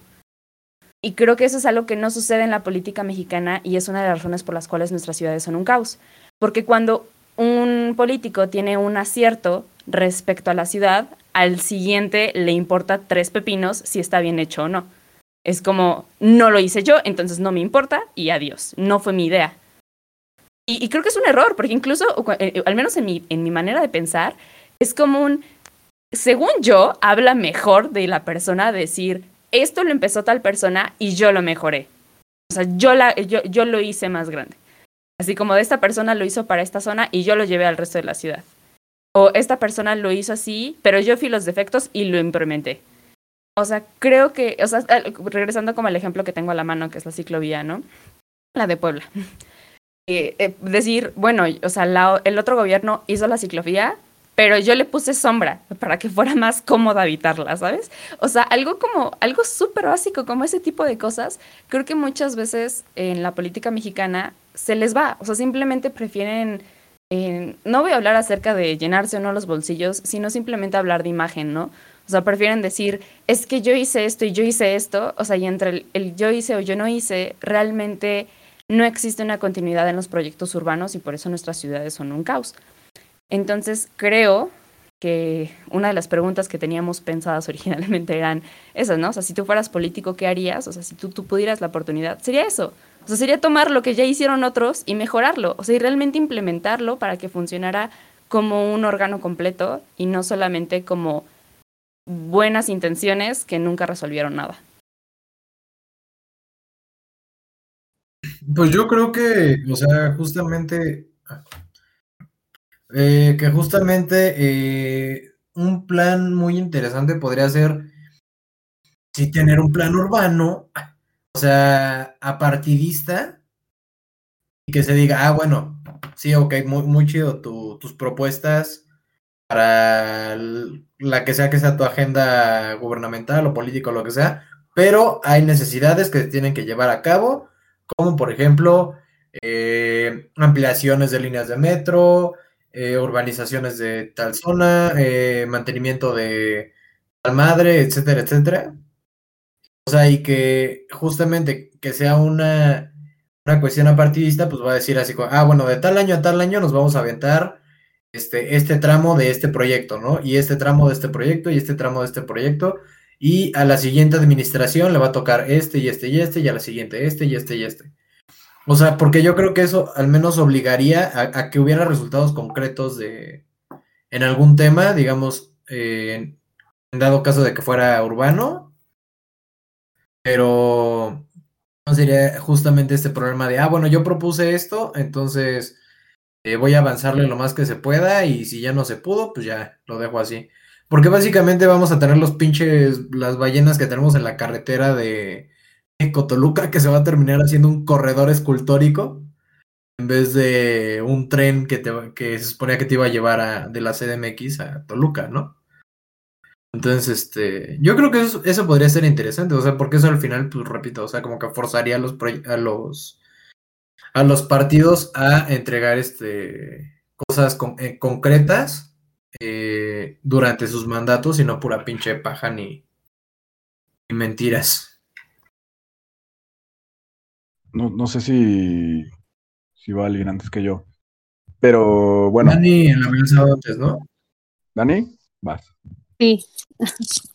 Y creo que eso es algo que no sucede en la política mexicana y es una de las razones por las cuales nuestras ciudades son un caos. Porque cuando un político tiene un acierto respecto a la ciudad, al siguiente le importa tres pepinos si está bien hecho o no. Es como, no lo hice yo, entonces no me importa y adiós. No fue mi idea. Y, creo que es un error, porque incluso, eh, eh, al menos en mi, en mi manera de pensar, es como un, según yo, habla mejor de la persona decir, esto lo empezó tal persona y yo lo mejoré. O sea, yo, la, yo, yo lo hice más grande. Así como de esta persona lo hizo para esta zona y yo lo llevé al resto de la ciudad. O esta persona lo hizo así, pero yo fui los defectos y lo implementé. O sea, creo que, o sea, regresando como al ejemplo que tengo a la mano, que es la ciclovía, ¿no? La de Puebla. Eh, eh, decir, bueno, o sea, el otro gobierno hizo la ciclovía, pero yo le puse sombra para que fuera más cómoda habitarla, ¿sabes? O sea, algo como, algo súper básico como ese tipo de cosas, creo que muchas veces en la política mexicana se les va, o sea, simplemente prefieren, no voy a hablar acerca de llenarse o no los bolsillos, sino simplemente hablar de imagen, ¿no? O sea, prefieren decir, es que yo hice esto y yo hice esto, o sea, y entre el yo hice o yo no hice, realmente no existe una continuidad en los proyectos urbanos y por eso nuestras ciudades son un caos. Entonces, creo que una de las preguntas que teníamos pensadas <laughs> originalmente eran esas, ¿no? O sea, si tú fueras político, ¿qué harías? O sea, si tú, pudieras la oportunidad, sería eso. O sea, sería tomar lo que ya hicieron otros y mejorarlo. O sea, y realmente implementarlo para que funcionara como un órgano completo y no solamente como buenas intenciones que nunca resolvieron nada. Pues yo creo que, o sea, justamente, eh, que justamente eh, un plan muy interesante podría ser si tener un plan urbano, o sea, apartidista, y que se diga, ah, bueno, sí, ok, muy, muy chido tus propuestas para la que sea que sea tu agenda gubernamental o política o lo que sea, pero hay necesidades que se tienen que llevar a cabo como por ejemplo eh, ampliaciones de líneas de metro, eh, urbanizaciones de tal zona, eh, mantenimiento de tal madre, etcétera, etcétera. O sea, y que justamente que sea una, una cuestión apartidista, pues va a decir así, ah, bueno, de tal año a tal año nos vamos a aventar este, este tramo de este proyecto, ¿no? Y este tramo de este proyecto y este tramo de este proyecto y a la siguiente administración le va a tocar este y este y este, y a la siguiente este y este y este. O sea, porque yo creo que eso al menos obligaría a, que hubiera resultados concretos de en algún tema, digamos, eh, en dado caso de que fuera urbano, pero no sería justamente este problema de, ah, bueno, yo propuse esto, entonces eh, voy a avanzarle lo más que se pueda y si ya no se pudo, pues ya lo dejo así. Porque básicamente vamos a tener los pinches, las ballenas que tenemos en la carretera de, Cotoluca, que se va a terminar haciendo un corredor escultórico en vez de un tren que, te, que se suponía que te iba a llevar de la CDMX a Toluca, ¿no? Entonces, este, yo creo que eso, podría ser interesante, o sea, porque eso al final, pues repito, o sea, como que forzaría a los, a los a los partidos a entregar este cosas eh, concretas eh, durante sus mandatos y no pura pinche paja ni, ni mentiras. No, no sé si, si va alguien antes que yo. Pero bueno, Dani en la mesa antes, ¿no? Dani, vas. Sí. <laughs>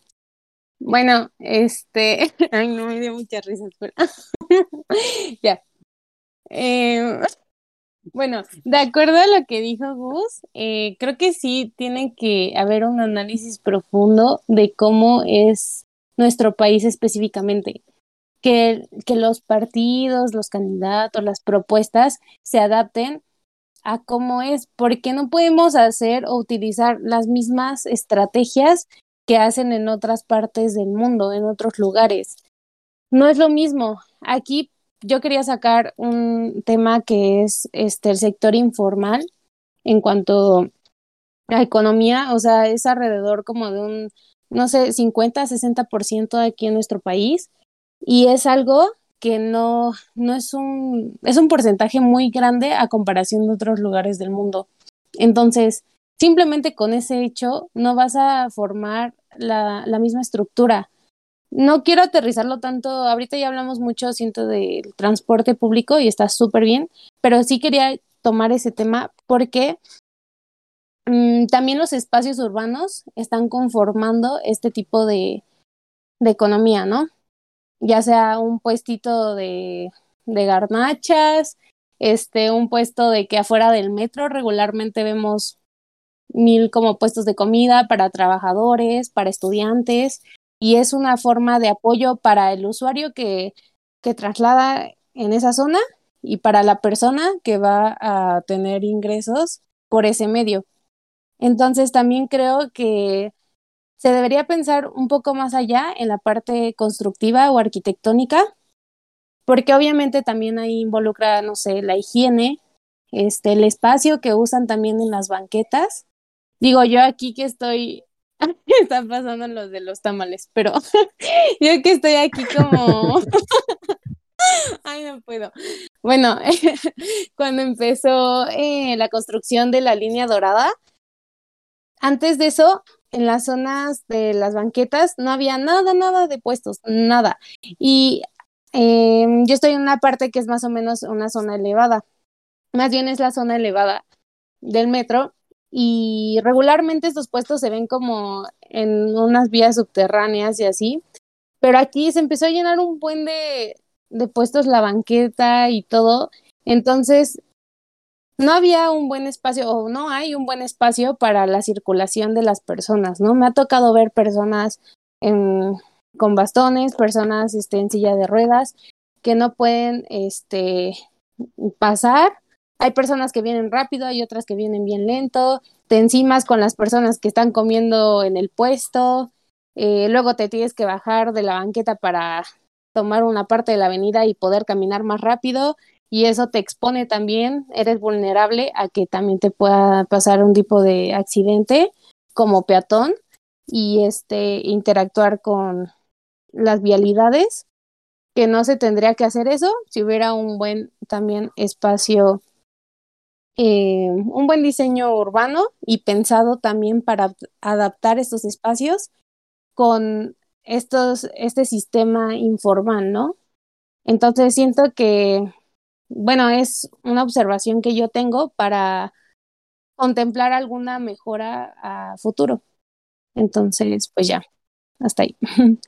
Bueno, este, <laughs> ay, no me dio mucha risa, espera. <laughs> Ya. Eh, bueno, de acuerdo a lo que dijo Gus, eh, creo que sí tiene que haber un análisis profundo de cómo es nuestro país específicamente. Que, que los partidos, los candidatos, las propuestas se adapten a cómo es, porque no podemos hacer o utilizar las mismas estrategias que hacen en otras partes del mundo, en otros lugares. No es lo mismo. Aquí yo quería sacar un tema que es este el sector informal en cuanto a economía, o sea, es alrededor como de un no sé, 50, 60% aquí en nuestro país y es algo que no, no es un, es un porcentaje muy grande a comparación de otros lugares del mundo. Entonces, simplemente con ese hecho no vas a formar la, la misma estructura. No quiero aterrizarlo tanto, ahorita ya hablamos mucho, siento, del transporte público y está súper bien, pero sí quería tomar ese tema porque mm, también los espacios urbanos están conformando este tipo de, economía, ¿no? ya sea un puestito de, de garnachas, este, un puesto de que afuera del metro regularmente vemos mil como puestos de comida para trabajadores, para estudiantes, y es una forma de apoyo para el usuario que, que traslada en esa zona y para la persona que va a tener ingresos por ese medio. Entonces también creo que se debería pensar un poco más allá en la parte constructiva o arquitectónica, porque obviamente también ahí involucra, no sé, la higiene, este, el espacio que usan también en las banquetas. Digo, yo aquí que estoy, <laughs> están pasando los de los tamales, pero <laughs> yo que estoy aquí como, <laughs> ay, no puedo. Bueno, cuando empezó eh, la construcción de la línea dorada, antes de eso en las zonas de las banquetas no había nada, nada de puestos, nada. Y eh, yo estoy en una parte que es más o menos una zona elevada. Más bien es la zona elevada del metro. Y regularmente estos puestos se ven como en unas vías subterráneas y así. Pero aquí se empezó a llenar un buen de, de puestos la banqueta y todo. Entonces, no había un buen espacio o no hay un buen espacio para la circulación de las personas, ¿no? Me ha tocado ver personas en, con bastones, personas este, en silla de ruedas que no pueden este, pasar. Hay personas que vienen rápido, hay otras que vienen bien lento, te encimas con las personas que están comiendo en el puesto, eh, luego te tienes que bajar de la banqueta para tomar una parte de la avenida y poder caminar más rápido y eso te expone también, eres vulnerable a que también te pueda pasar un tipo de accidente como peatón y este interactuar con las vialidades que no se tendría que hacer eso si hubiera un buen también espacio eh, un buen diseño urbano y pensado también para adaptar estos espacios con estos este sistema informal, ¿no? Entonces siento que bueno, es una observación que yo tengo para contemplar alguna mejora a futuro. Entonces, pues ya, hasta ahí. <laughs>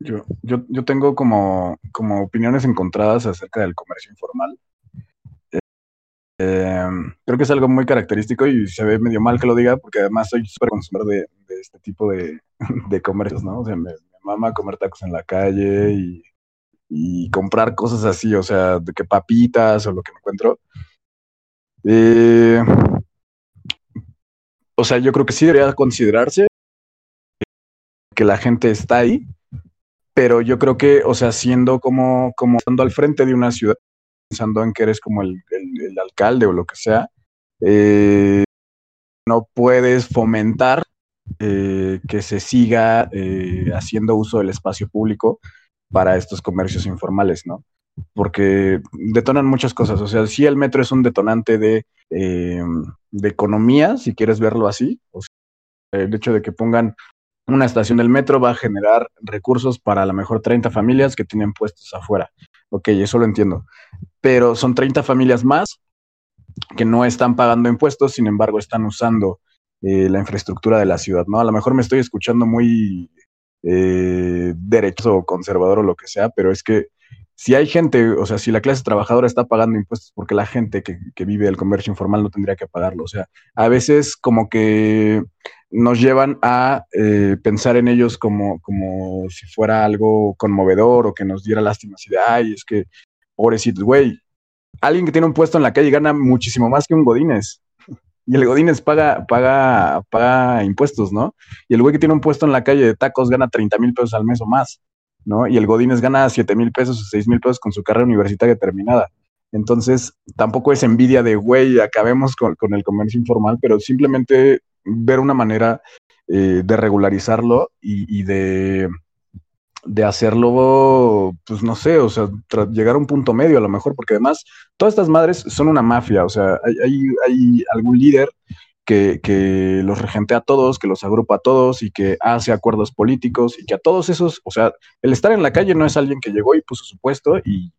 Yo, yo, yo tengo como, como opiniones encontradas acerca del comercio informal. Eh, creo que es algo muy característico y se ve medio mal que lo diga porque además soy súper consumidor de, este tipo de, <laughs> de comercios, ¿no? O sea, me, me mama comer tacos en la calle y y comprar cosas así, o sea, de que papitas o lo que me encuentro. Eh, o sea, yo creo que sí debería considerarse que la gente está ahí, pero yo creo que, o sea, siendo como, como estando al frente de una ciudad, pensando en que eres como el, alcalde o lo que sea, eh, no puedes fomentar eh, que se siga eh, haciendo uso del espacio público para estos comercios informales, ¿no? porque detonan muchas cosas. O sea, sí el metro es un detonante de, eh, economía, si quieres verlo así. O el hecho de que pongan una estación del metro va a generar recursos para a lo mejor 30 familias que tienen puestos afuera. Ok, eso lo entiendo. Pero son 30 familias más que no están pagando impuestos, sin embargo, están usando eh, la infraestructura de la ciudad, ¿no? A lo mejor me estoy escuchando muy eh, derecho o conservador o lo que sea, pero es que si hay gente, o sea, si la clase trabajadora está pagando impuestos porque la gente que, que vive del comercio informal no tendría que pagarlo, o sea, a veces como que nos llevan a eh, pensar en ellos como, como si fuera algo conmovedor o que nos diera lástima, así de, ay, es que, pobrecito, güey, alguien que tiene un puesto en la calle gana muchísimo más que un Godínez. <laughs> Y el Godínez paga, paga, paga impuestos, ¿no? Y el güey que tiene un puesto en la calle de tacos gana 30 mil pesos al mes o más, ¿no? Y el Godínez gana 7 mil pesos o 6 mil pesos con su carrera universitaria terminada. Entonces, tampoco es envidia de, güey, acabemos con, con el comercio informal, pero simplemente ver una manera eh, de regularizarlo y, de de hacerlo, pues no sé, o sea, llegar a un punto medio a lo mejor, porque además todas estas madres son una mafia, o sea, hay, hay, hay algún líder que, que, los regentea a todos, que los agrupa a todos y que hace acuerdos políticos y que a todos esos, o sea, el estar en la calle no es alguien que llegó y puso su puesto y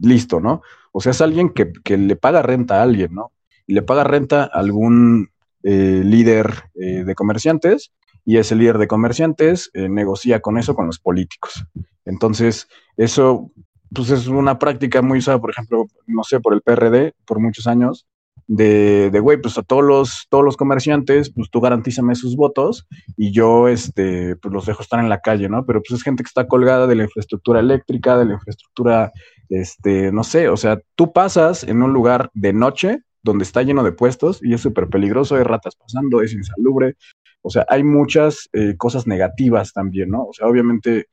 listo, ¿no? O sea, es alguien que, que le paga renta a alguien, ¿no? Y le paga renta a algún eh, líder eh, de comerciantes y ese líder de comerciantes eh, negocia con eso con los políticos. Entonces, eso pues es una práctica muy usada, por ejemplo, no sé, por el PRD por muchos años, de, güey, pues a todos los, todos los comerciantes, pues tú garantízame sus votos y yo, este, pues los dejo estar en la calle, ¿no? Pero pues es gente que está colgada de la infraestructura eléctrica, de la infraestructura, este, no sé, o sea, tú pasas en un lugar de noche donde está lleno de puestos y es súper peligroso, hay ratas pasando, es insalubre, o sea, hay muchas eh, cosas negativas también, ¿no? O sea, obviamente,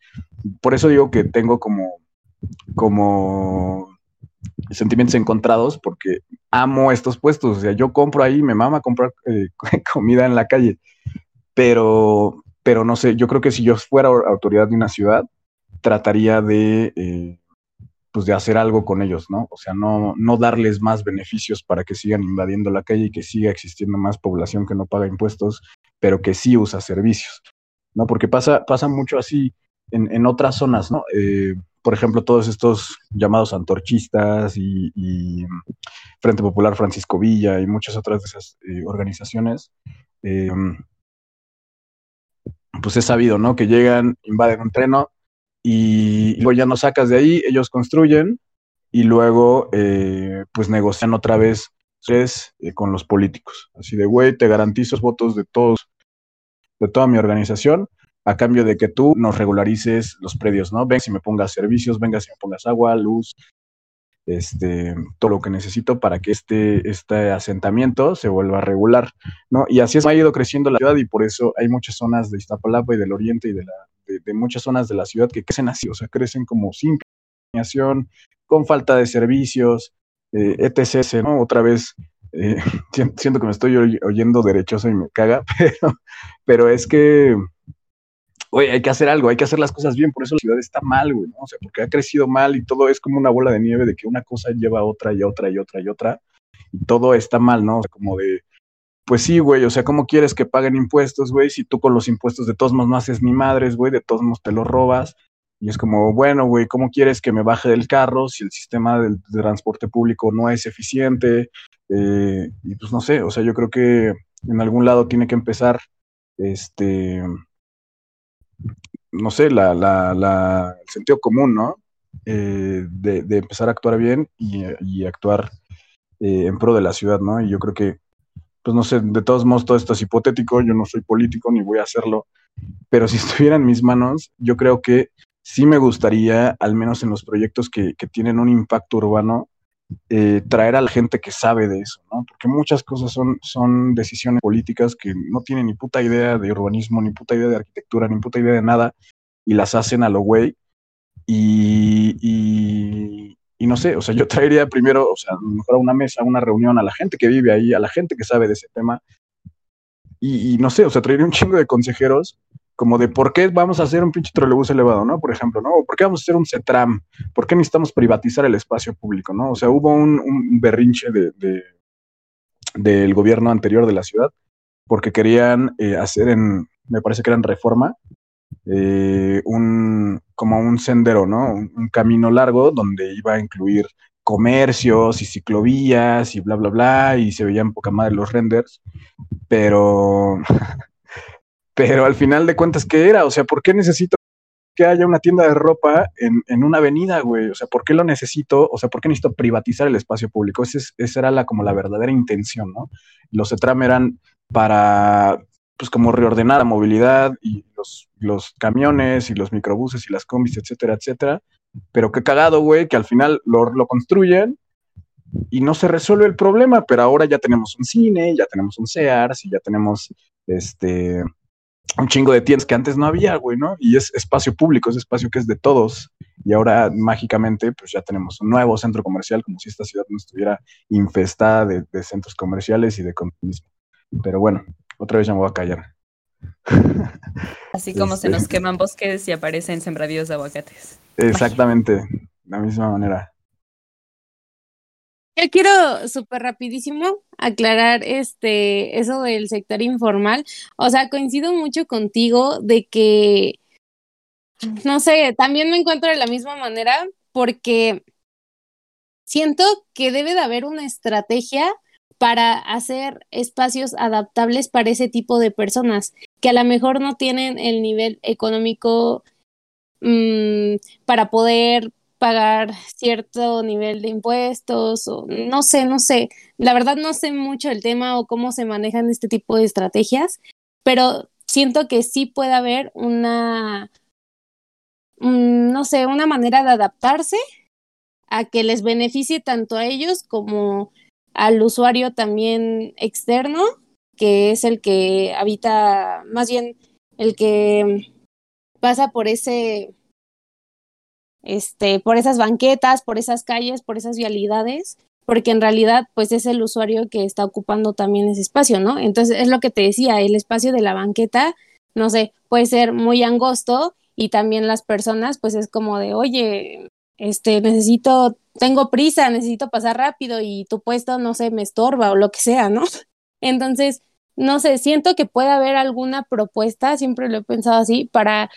por eso digo que tengo como, como sentimientos encontrados, porque amo estos puestos. O sea, yo compro ahí, me mama comprar eh, <laughs> comida en la calle, pero, pero no sé, yo creo que si yo fuera autoridad de una ciudad, trataría de, eh, pues de hacer algo con ellos, ¿no? O sea, no, no darles más beneficios para que sigan invadiendo la calle y que siga existiendo más población que no paga impuestos pero que sí usa servicios, ¿no? Porque pasa, pasa mucho así en, en otras zonas, ¿no? Eh, por ejemplo, todos estos llamados antorchistas y, Frente Popular Francisco Villa y muchas otras de esas eh, organizaciones, eh, pues es sabido, ¿no? Que llegan, invaden un treno y, luego ya no sacas de ahí, ellos construyen y luego eh, pues negocian otra vez eh, con los políticos. Así de, güey, te garantizo los votos de todos de toda mi organización a cambio de que tú nos regularices los predios, ¿no? Ven si me pongas servicios, venga si me pongas agua, luz, este, todo lo que necesito para que este, este asentamiento se vuelva regular, ¿no? Y así es, ha ido creciendo la ciudad y por eso hay muchas zonas de Iztapalapa y del oriente y de, la, de, muchas zonas de la ciudad que crecen así, o sea, crecen como sin planeación, con falta de servicios, eh, etc., ¿no? Otra vez eh, <laughs> siento que me estoy oyendo derechoso y me caga, <laughs> pero, pero es que, oye, hay que hacer algo, hay que hacer las cosas bien, por eso la ciudad está mal, güey, ¿no? O sea, porque ha crecido mal y todo es como una bola de nieve de que una cosa lleva a otra y otra y otra y otra, y todo está mal, ¿no? O sea, como de, pues sí, güey, o sea, ¿cómo quieres que paguen impuestos, güey? Si tú con los impuestos de todos modos no haces ni madres, güey, de todos modos te los robas. Y es como, bueno, güey, ¿cómo quieres que me baje del carro si el sistema del, de transporte público no es eficiente? Eh, y pues no sé, o sea, yo creo que en algún lado tiene que empezar, este, no sé, la, la, la el sentido común, ¿no? Eh, de, de, empezar a actuar bien y, actuar eh, en pro de la ciudad, ¿no? Y yo creo que, pues no sé, de todos modos todo esto es hipotético, yo no soy político ni voy a hacerlo, pero si <laughs> estuviera en mis manos, yo creo que sí me gustaría, al menos en los proyectos que, que tienen un impacto urbano, eh, traer a la gente que sabe de eso, ¿no? Porque muchas cosas son, son decisiones políticas que no tienen ni puta idea de urbanismo, ni puta idea de arquitectura, ni puta idea de nada, y las hacen a lo güey. Y, y, y, no sé, o sea, yo traería primero, o sea, a lo mejor a una mesa, a una reunión, a la gente que vive ahí, a la gente que sabe de ese tema, y, y no sé, o sea, traería un chingo de consejeros como de por qué vamos a hacer un pinche trolebús elevado, ¿no? Por ejemplo, ¿no? Por qué vamos a hacer un CETRAM, por qué necesitamos privatizar el espacio público, ¿no? O sea, hubo un, un berrinche de, de, del gobierno anterior de la ciudad porque querían eh, hacer en, me parece que era en reforma, eh, un, como un sendero, ¿no? Un, camino largo donde iba a incluir comercios y ciclovías y bla, bla, bla, y se veían poca madre los renders, pero, <laughs> pero al final de cuentas, ¿qué era? O sea, ¿por qué necesito que haya una tienda de ropa en, en una avenida, güey? O sea, ¿por qué lo necesito? O sea, ¿por qué necesito privatizar el espacio público? Es, esa era la, como la verdadera intención, ¿no? Los ETRAM eran para, pues, como reordenar la movilidad y los, camiones y los microbuses y las combis, etcétera, etcétera. Pero qué cagado, güey, que al final lo, lo construyen y no se resuelve el problema, pero ahora ya tenemos un cine, ya tenemos un Sears y ya tenemos este un chingo de tiendas que antes no había, güey, ¿no? Y es espacio público, es espacio que es de todos. Y ahora mágicamente, pues ya tenemos un nuevo centro comercial, como si esta ciudad no estuviera infestada de, de centros comerciales y de consumismo. Pero bueno, otra vez ya me voy a callar. Así <laughs> como este... se nos queman bosques y aparecen sembradíos de aguacates. Exactamente, de la misma manera. Yo quiero súper rapidísimo aclarar este eso del sector informal. O sea, coincido mucho contigo de que no sé, también me encuentro de la misma manera porque siento que debe de haber una estrategia para hacer espacios adaptables para ese tipo de personas que a lo mejor no tienen el nivel económico mmm, para poder pagar cierto nivel de impuestos o no sé, no sé. La verdad no sé mucho el tema o cómo se manejan este tipo de estrategias, pero siento que sí puede haber una, mmm, no sé, una manera de adaptarse a que les beneficie tanto a ellos como al usuario también externo, que es el que habita, más bien el que pasa por ese este, por esas banquetas, por esas calles, por esas vialidades, porque en realidad pues es el usuario que está ocupando también ese espacio, ¿no? Entonces es lo que te decía, el espacio de la banqueta, no sé, puede ser muy angosto y también las personas pues es como de, oye, este, necesito, tengo prisa, necesito pasar rápido y tu puesto, no sé, me estorba o lo que sea, ¿no? Entonces, no sé, siento que puede haber alguna propuesta, siempre lo he pensado así, para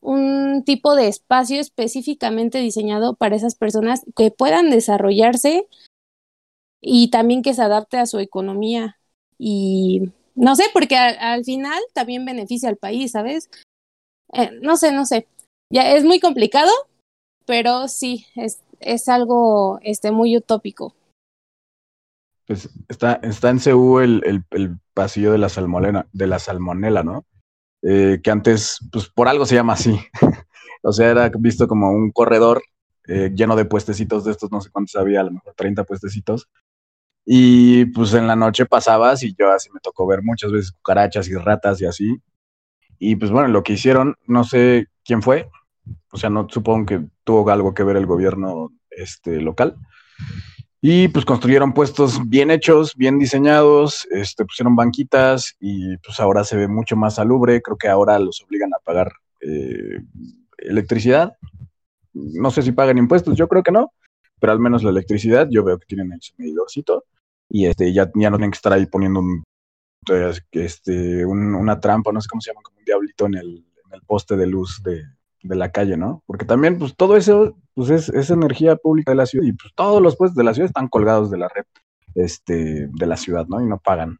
un tipo de espacio específicamente diseñado para esas personas que puedan desarrollarse y también que se adapte a su economía. Y no sé, porque al, al final también beneficia al país, ¿sabes? Eh, no sé, no sé. Ya es muy complicado, pero sí, es, es algo este, muy utópico. Pues está, está en CU el, el, el pasillo de la salmonela, de la salmonela, ¿no? eh, que antes, pues por algo se llama así. <laughs> o sea, era visto como un corredor eh, lleno de puestecitos de estos, no sé cuántos había, a lo mejor 30 puestecitos. Y pues en la noche pasabas y yo así me tocó ver muchas veces cucarachas y ratas y así. Y pues bueno, lo que hicieron, no sé quién fue, o sea, no supongo que tuvo algo que ver el gobierno este, local. Y pues construyeron puestos bien hechos, bien diseñados, este, pusieron banquitas y pues ahora se ve mucho más salubre. Creo que ahora los obligan a pagar eh, electricidad. No sé si pagan impuestos, yo creo que no, pero al menos la electricidad yo veo que tienen ese medidorcito y este, ya, ya no tienen que estar ahí poniendo un, este, un, una trampa, no sé cómo se llama, como un diablito en el, en el poste de luz de, de la calle, ¿no? Porque también, pues todo eso, pues es, es, energía pública de la ciudad y pues todos los puestos de la ciudad están colgados de la red este, de la ciudad, ¿no? Y no pagan.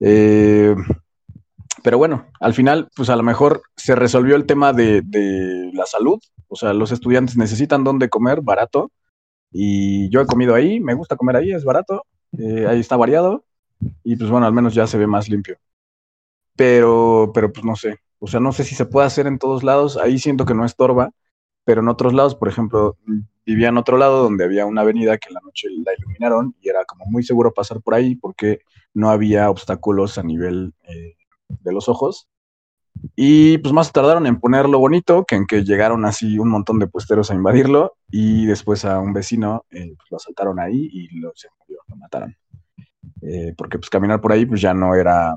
Eh, pero bueno, al final, pues a lo mejor se resolvió el tema de, la salud, o sea, los estudiantes necesitan dónde comer barato y yo he comido ahí, me gusta comer ahí, es barato, eh, ahí está variado y pues bueno, al menos ya se ve más limpio. Pero, pero pues no sé, o sea, no sé si se puede hacer en todos lados, ahí siento que no estorba, pero en otros lados, por ejemplo, vivía en otro lado donde había una avenida que en la noche la iluminaron y era como muy seguro pasar por ahí porque no había obstáculos a nivel eh, de los ojos. Y pues más tardaron en ponerlo bonito que en que llegaron así un montón de puesteros a invadirlo y después a un vecino eh, pues lo asaltaron ahí y lo, se murió, lo mataron. Eh, porque pues caminar por ahí pues ya no era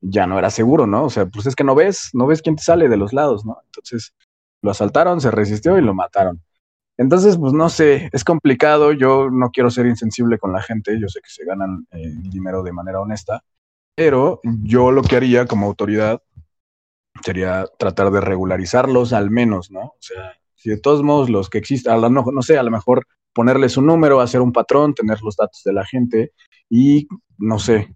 ya no era seguro, ¿no? O sea, pues es que no ves, no ves quién te sale de los lados, ¿no? Entonces lo asaltaron, se resistió y lo mataron. Entonces, pues no sé, es complicado, yo no quiero ser insensible con la gente, yo sé que se ganan eh, dinero de manera honesta, pero yo lo que haría como autoridad sería tratar de regularizarlos al menos, ¿no? O sea, si de todos modos los que existan, no, no sé, a lo mejor ponerles un número, hacer un patrón, tener los datos de la gente y, no sé,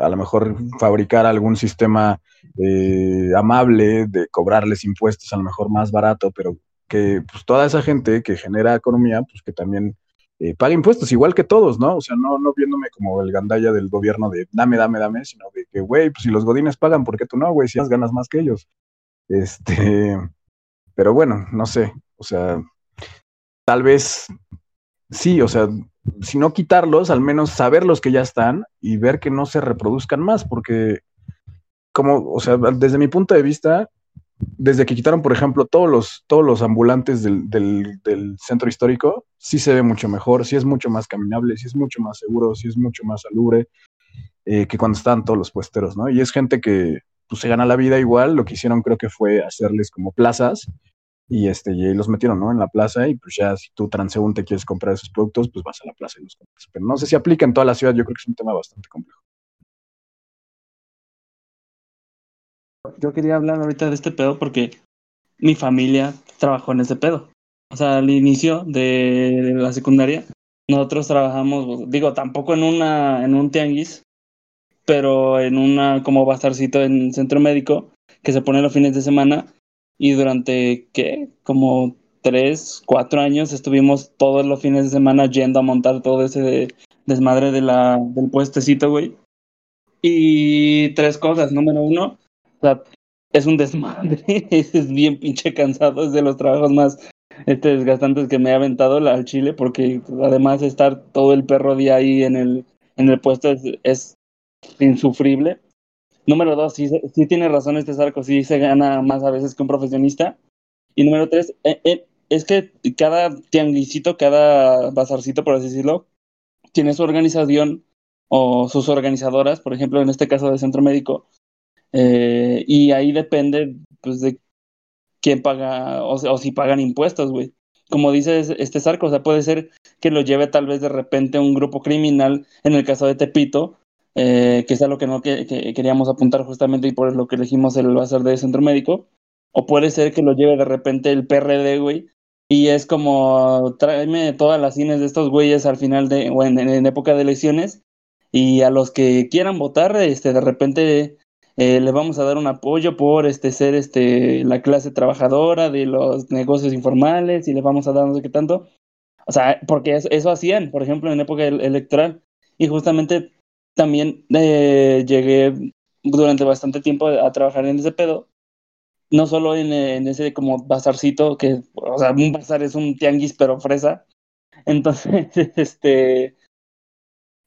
a lo mejor fabricar algún sistema eh, amable de cobrarles impuestos a lo mejor más barato, pero que pues, toda esa gente que genera economía, pues que también eh, pague impuestos, igual que todos, ¿no? O sea, no, no viéndome como el gandalla del gobierno de dame, dame, dame, sino de que, güey, pues si los godines pagan, ¿por qué tú no, güey? Si has ganas más que ellos. Este, pero bueno, no sé, o sea, tal vez sí, o sea, si no quitarlos, al menos saber los que ya están y ver que no se reproduzcan más, porque como, o sea, desde mi punto de vista, desde que quitaron, por ejemplo, todos los, todos los ambulantes del, del, centro histórico, sí se ve mucho mejor, sí es mucho más caminable, sí es mucho más seguro, sí es mucho más salubre eh, que cuando estaban todos los puesteros, ¿no? Y es gente que pues, se gana la vida igual, lo que hicieron creo que fue hacerles como plazas y este y ahí los metieron, ¿no? En la plaza y pues ya si tú transeúnte quieres comprar esos productos, pues vas a la plaza y los compras. Pero no sé si aplica en toda la ciudad, yo creo que es un tema bastante complejo. Yo quería hablar ahorita de este pedo porque mi familia trabajó en ese pedo. O sea, al inicio de la secundaria, nosotros trabajamos, digo, tampoco en una en un tianguis, pero en una como bazarcito en centro médico que se pone los fines de semana y durante, ¿qué? Como tres, cuatro años estuvimos todos los fines de semana yendo a montar todo ese desmadre de la, del puestecito, güey. Y tres cosas. Número uno, o sea, es un desmadre, <laughs> es bien pinche cansado, es de los trabajos más este, desgastantes que me ha aventado al Chile, porque además estar todo el perro día ahí en el, en el puesto es, es insufrible. Número dos, sí, sí tiene razón este Zarco, sí se gana más a veces que un profesionista. Y número tres, eh, eh, es que cada tianguisito, cada bazarcito, por así decirlo, tiene su organización o sus organizadoras, por ejemplo, en este caso de centro médico, eh, y ahí depende pues, de quién paga o, o si pagan impuestos, güey. Como dice este Zarco, o sea, puede ser que lo lleve tal vez de repente un grupo criminal, en el caso de Tepito, eh, que es algo que no que, queríamos apuntar justamente y por lo que elegimos el bazar de centro médico, o puede ser que lo lleve de repente el PRD, güey, y es como, tráeme todas las cines de estos güeyes al final de, o en, época de elecciones, y a los que quieran votar, este, de repente eh, le vamos a dar un apoyo por este, ser este, la clase trabajadora de los negocios informales, y le vamos a dar no sé qué tanto. O sea, porque eso, hacían, por ejemplo, en época electoral. Y justamente también eh, llegué durante bastante tiempo a trabajar en ese pedo. No solo en, ese como bazarcito, que, o sea, un bazar es un tianguis, pero fresa. <laughs> Entonces, este,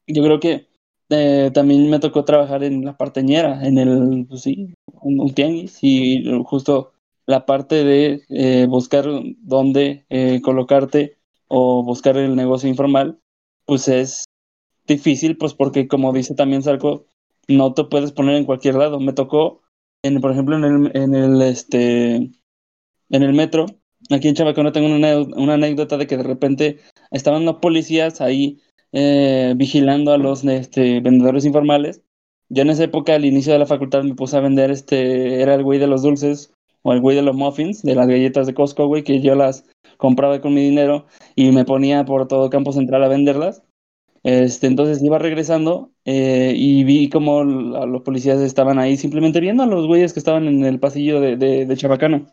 yo creo que eh, también me tocó trabajar en la parteñera, en el, pues sí, un, tianguis, y justo la parte de eh, buscar dónde colocarte o buscar el negocio informal, pues es difícil, pues porque como dice también Sarco, no te puedes poner en cualquier lado. Me tocó, en, por ejemplo, en el, en el, este, en el metro, aquí en Chabacano tengo una, una anécdota de que de repente estaban los policías ahí eh, vigilando a los este, vendedores informales. Yo en esa época, al inicio de la facultad, me puse a vender, este, era el güey de los dulces o el güey de los muffins, de las galletas de Costco, güey, que yo las compraba con mi dinero y me ponía por todo Campo Central a venderlas. Este, entonces iba regresando eh, y vi como los policías estaban ahí simplemente viendo a los güeyes que estaban en el pasillo de, de, Chabacano.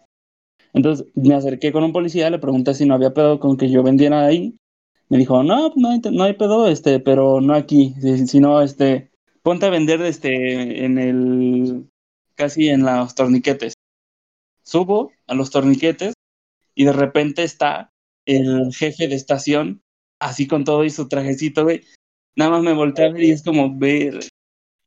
Entonces me acerqué con un policía, le pregunté si no había pedo con que yo vendiera ahí. Me dijo, no, no hay, no hay pedo, este, pero no aquí, sino, este, ponte a vender este, en el, casi en los torniquetes. Subo a los torniquetes y de repente está el jefe de estación así con todo y su trajecito, güey. Nada más me volteé a ver y es como, ver,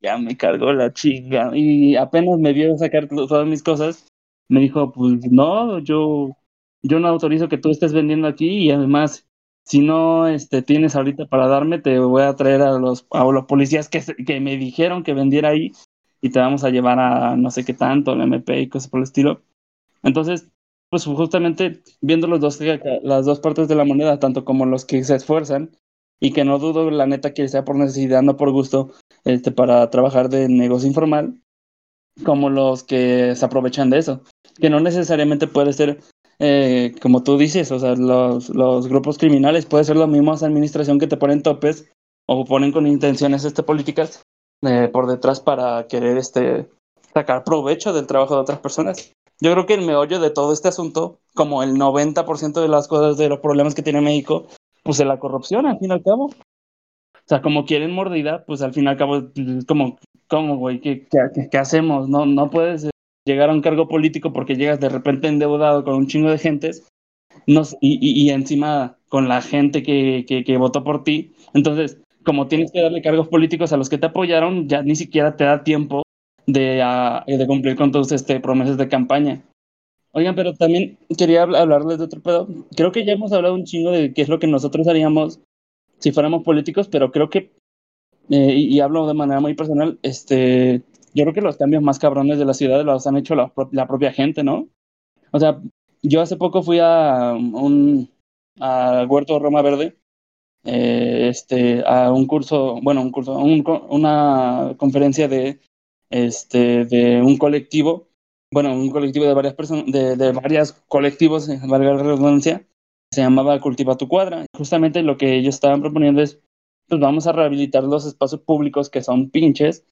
ya me cargó la chinga. Y apenas me vio sacar todas mis cosas, me dijo, pues no, yo, yo no autorizo que tú estés vendiendo aquí y además, si no este, tienes ahorita para darme, te voy a traer a los, a los policías que, que me dijeron que vendiera ahí y te vamos a llevar a no sé qué tanto, el MP y cosas por el estilo. Entonces, pues justamente viendo los dos, las dos partes de la moneda, tanto como los que se esfuerzan y que no dudo la neta que sea por necesidad, no por gusto, este, para trabajar de negocio informal, como los que se aprovechan de eso, que no necesariamente puede ser, eh, como tú dices, o sea, los, los grupos criminales, puede ser la misma administración que te ponen topes o ponen con intenciones este, políticas eh, por detrás para querer este, sacar provecho del trabajo de otras personas. Yo creo que el meollo de todo este asunto, como el 90% de las cosas, de los problemas que tiene México, pues es la corrupción, al fin y al cabo. O sea, como quieren mordida, pues al fin y al cabo, como, ¿cómo, güey? ¿Qué, qué, qué hacemos? No, no puedes llegar a un cargo político porque llegas de repente endeudado con un chingo de gentes y, y, y, encima con la gente que, que, que, votó por ti. Entonces, como tienes que darle cargos políticos a los que te apoyaron, ya ni siquiera te da tiempo de, uh, de cumplir con tus este, promesas de campaña. Oigan, pero también quería hablarles de otro pedo. Creo que ya hemos hablado un chingo de qué es lo que nosotros haríamos si fuéramos políticos, pero creo que, eh, y, hablo de manera muy personal, este, yo creo que los cambios más cabrones de la ciudad los han hecho la, la propia gente, ¿no? O sea, yo hace poco fui a un a Huerto Roma Verde, eh, este, a un curso, bueno, un curso, un, una conferencia de, este, de un colectivo, bueno, un colectivo de varias personas, de, de varios colectivos, valga la redundancia, se llamaba Cultiva tu Cuadra. Justamente lo que ellos estaban proponiendo es, pues vamos a rehabilitar los espacios públicos que son pinches,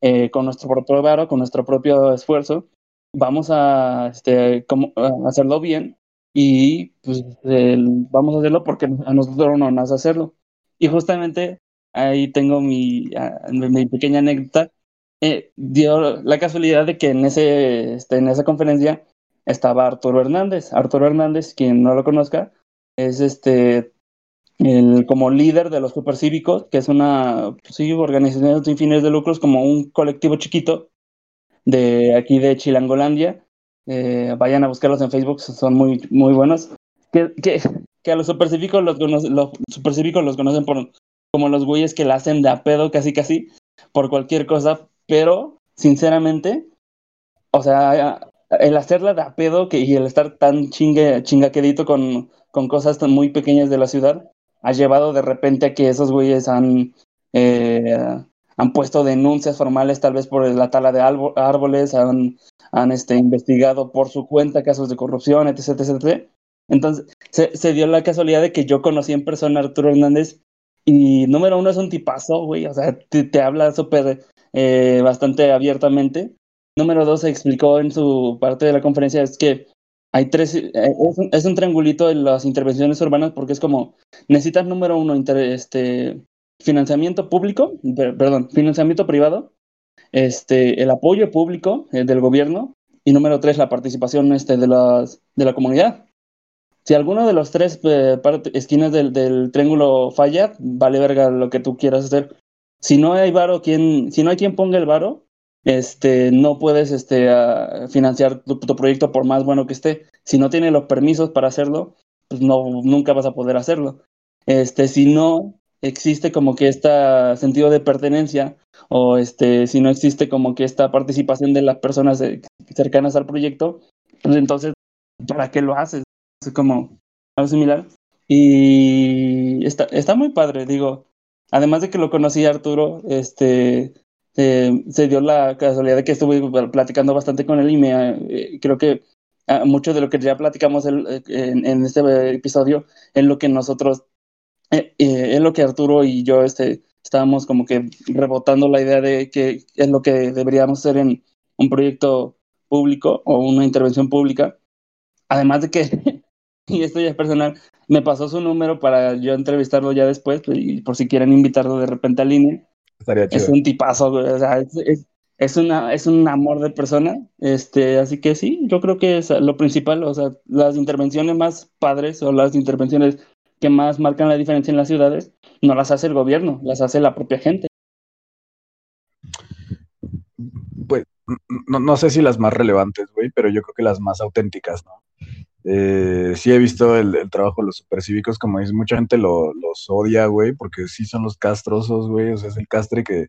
eh, con nuestro propio varo, con nuestro propio esfuerzo, vamos a, este, como, hacerlo bien y pues vamos a hacerlo porque a nosotros no nos hace hacerlo. Y justamente ahí tengo mi, mi pequeña anécdota. Eh, dio la casualidad de que en, ese, este, en esa conferencia estaba Arturo Hernández. Arturo Hernández, quien no lo conozca, es este el, como líder de los supercívicos, que es una pues, sí, organización sin fines de lucros, como un colectivo chiquito de aquí de Chilangolandia. Eh, vayan a buscarlos en Facebook, son muy, muy buenos. Que, que, que a los supercívicos los, los supercívicos los conocen por, como los güeyes que la hacen de a pedo casi casi por cualquier cosa, pero sinceramente, o sea, el hacerla de a pedo que, y el estar tan chingue, chingaquedito con, con cosas tan muy pequeñas de la ciudad, ha llevado de repente a que esos güeyes han, eh, han puesto denuncias formales tal vez por la tala de árboles, han, han este, investigado por su cuenta casos de corrupción, etc. etc. Entonces, se, se, dio la casualidad de que yo conocí en persona a Arturo Hernández y número uno es un tipazo, güey, o sea, te, te habla súper, eh, bastante abiertamente. Número dos, se explicó en su parte de la conferencia, es que hay tres, eh, es un, triangulito en las intervenciones urbanas porque es como, necesitas número uno, este, financiamiento público, per, perdón, financiamiento privado, este, el apoyo público eh, del gobierno y número tres, la participación este, de, las, de la comunidad. Si alguno de los tres esquinas del, del, triángulo falla, vale verga lo que tú quieras hacer. Si no hay varo, quien, si no hay quien ponga el varo, este, no puedes este, uh, financiar tu, tu, proyecto por más bueno que esté. Si no tienes los permisos para hacerlo, pues no, nunca vas a poder hacerlo. Este, si no existe como que este sentido de pertenencia o este, si no existe como que esta participación de las personas de, cercanas al proyecto, pues entonces, ¿para qué lo haces? Es como algo similar. Y está, está muy padre, digo, además de que lo conocí a Arturo, este, eh, se dio la casualidad de que estuve platicando bastante con él y eh, creo que eh, mucho de lo que ya platicamos en, este episodio es lo que nosotros, eh, es lo que Arturo y yo este, estábamos como que rebotando la idea de que es lo que deberíamos hacer en un proyecto público o una intervención pública. Además de que, <laughs> <laughs> y esto ya es personal, me pasó su número para yo entrevistarlo ya después, y por si quieren invitarlo de repente al línea. Estaría chido. Es un tipazo, o sea, es, es, es, una, es un amor de persona. Este, así que sí, yo creo que es lo principal, o sea, las intervenciones más padres o las intervenciones que más marcan la diferencia en las ciudades no las hace el gobierno, las hace la propia gente. Pues no, no sé si las más relevantes, güey, pero yo creo que las más auténticas, ¿no? Eh, sí he visto el, trabajo de los supercívicos, como dices, mucha gente lo, los odia, güey, porque sí son los castrosos, güey, o sea, es el castre que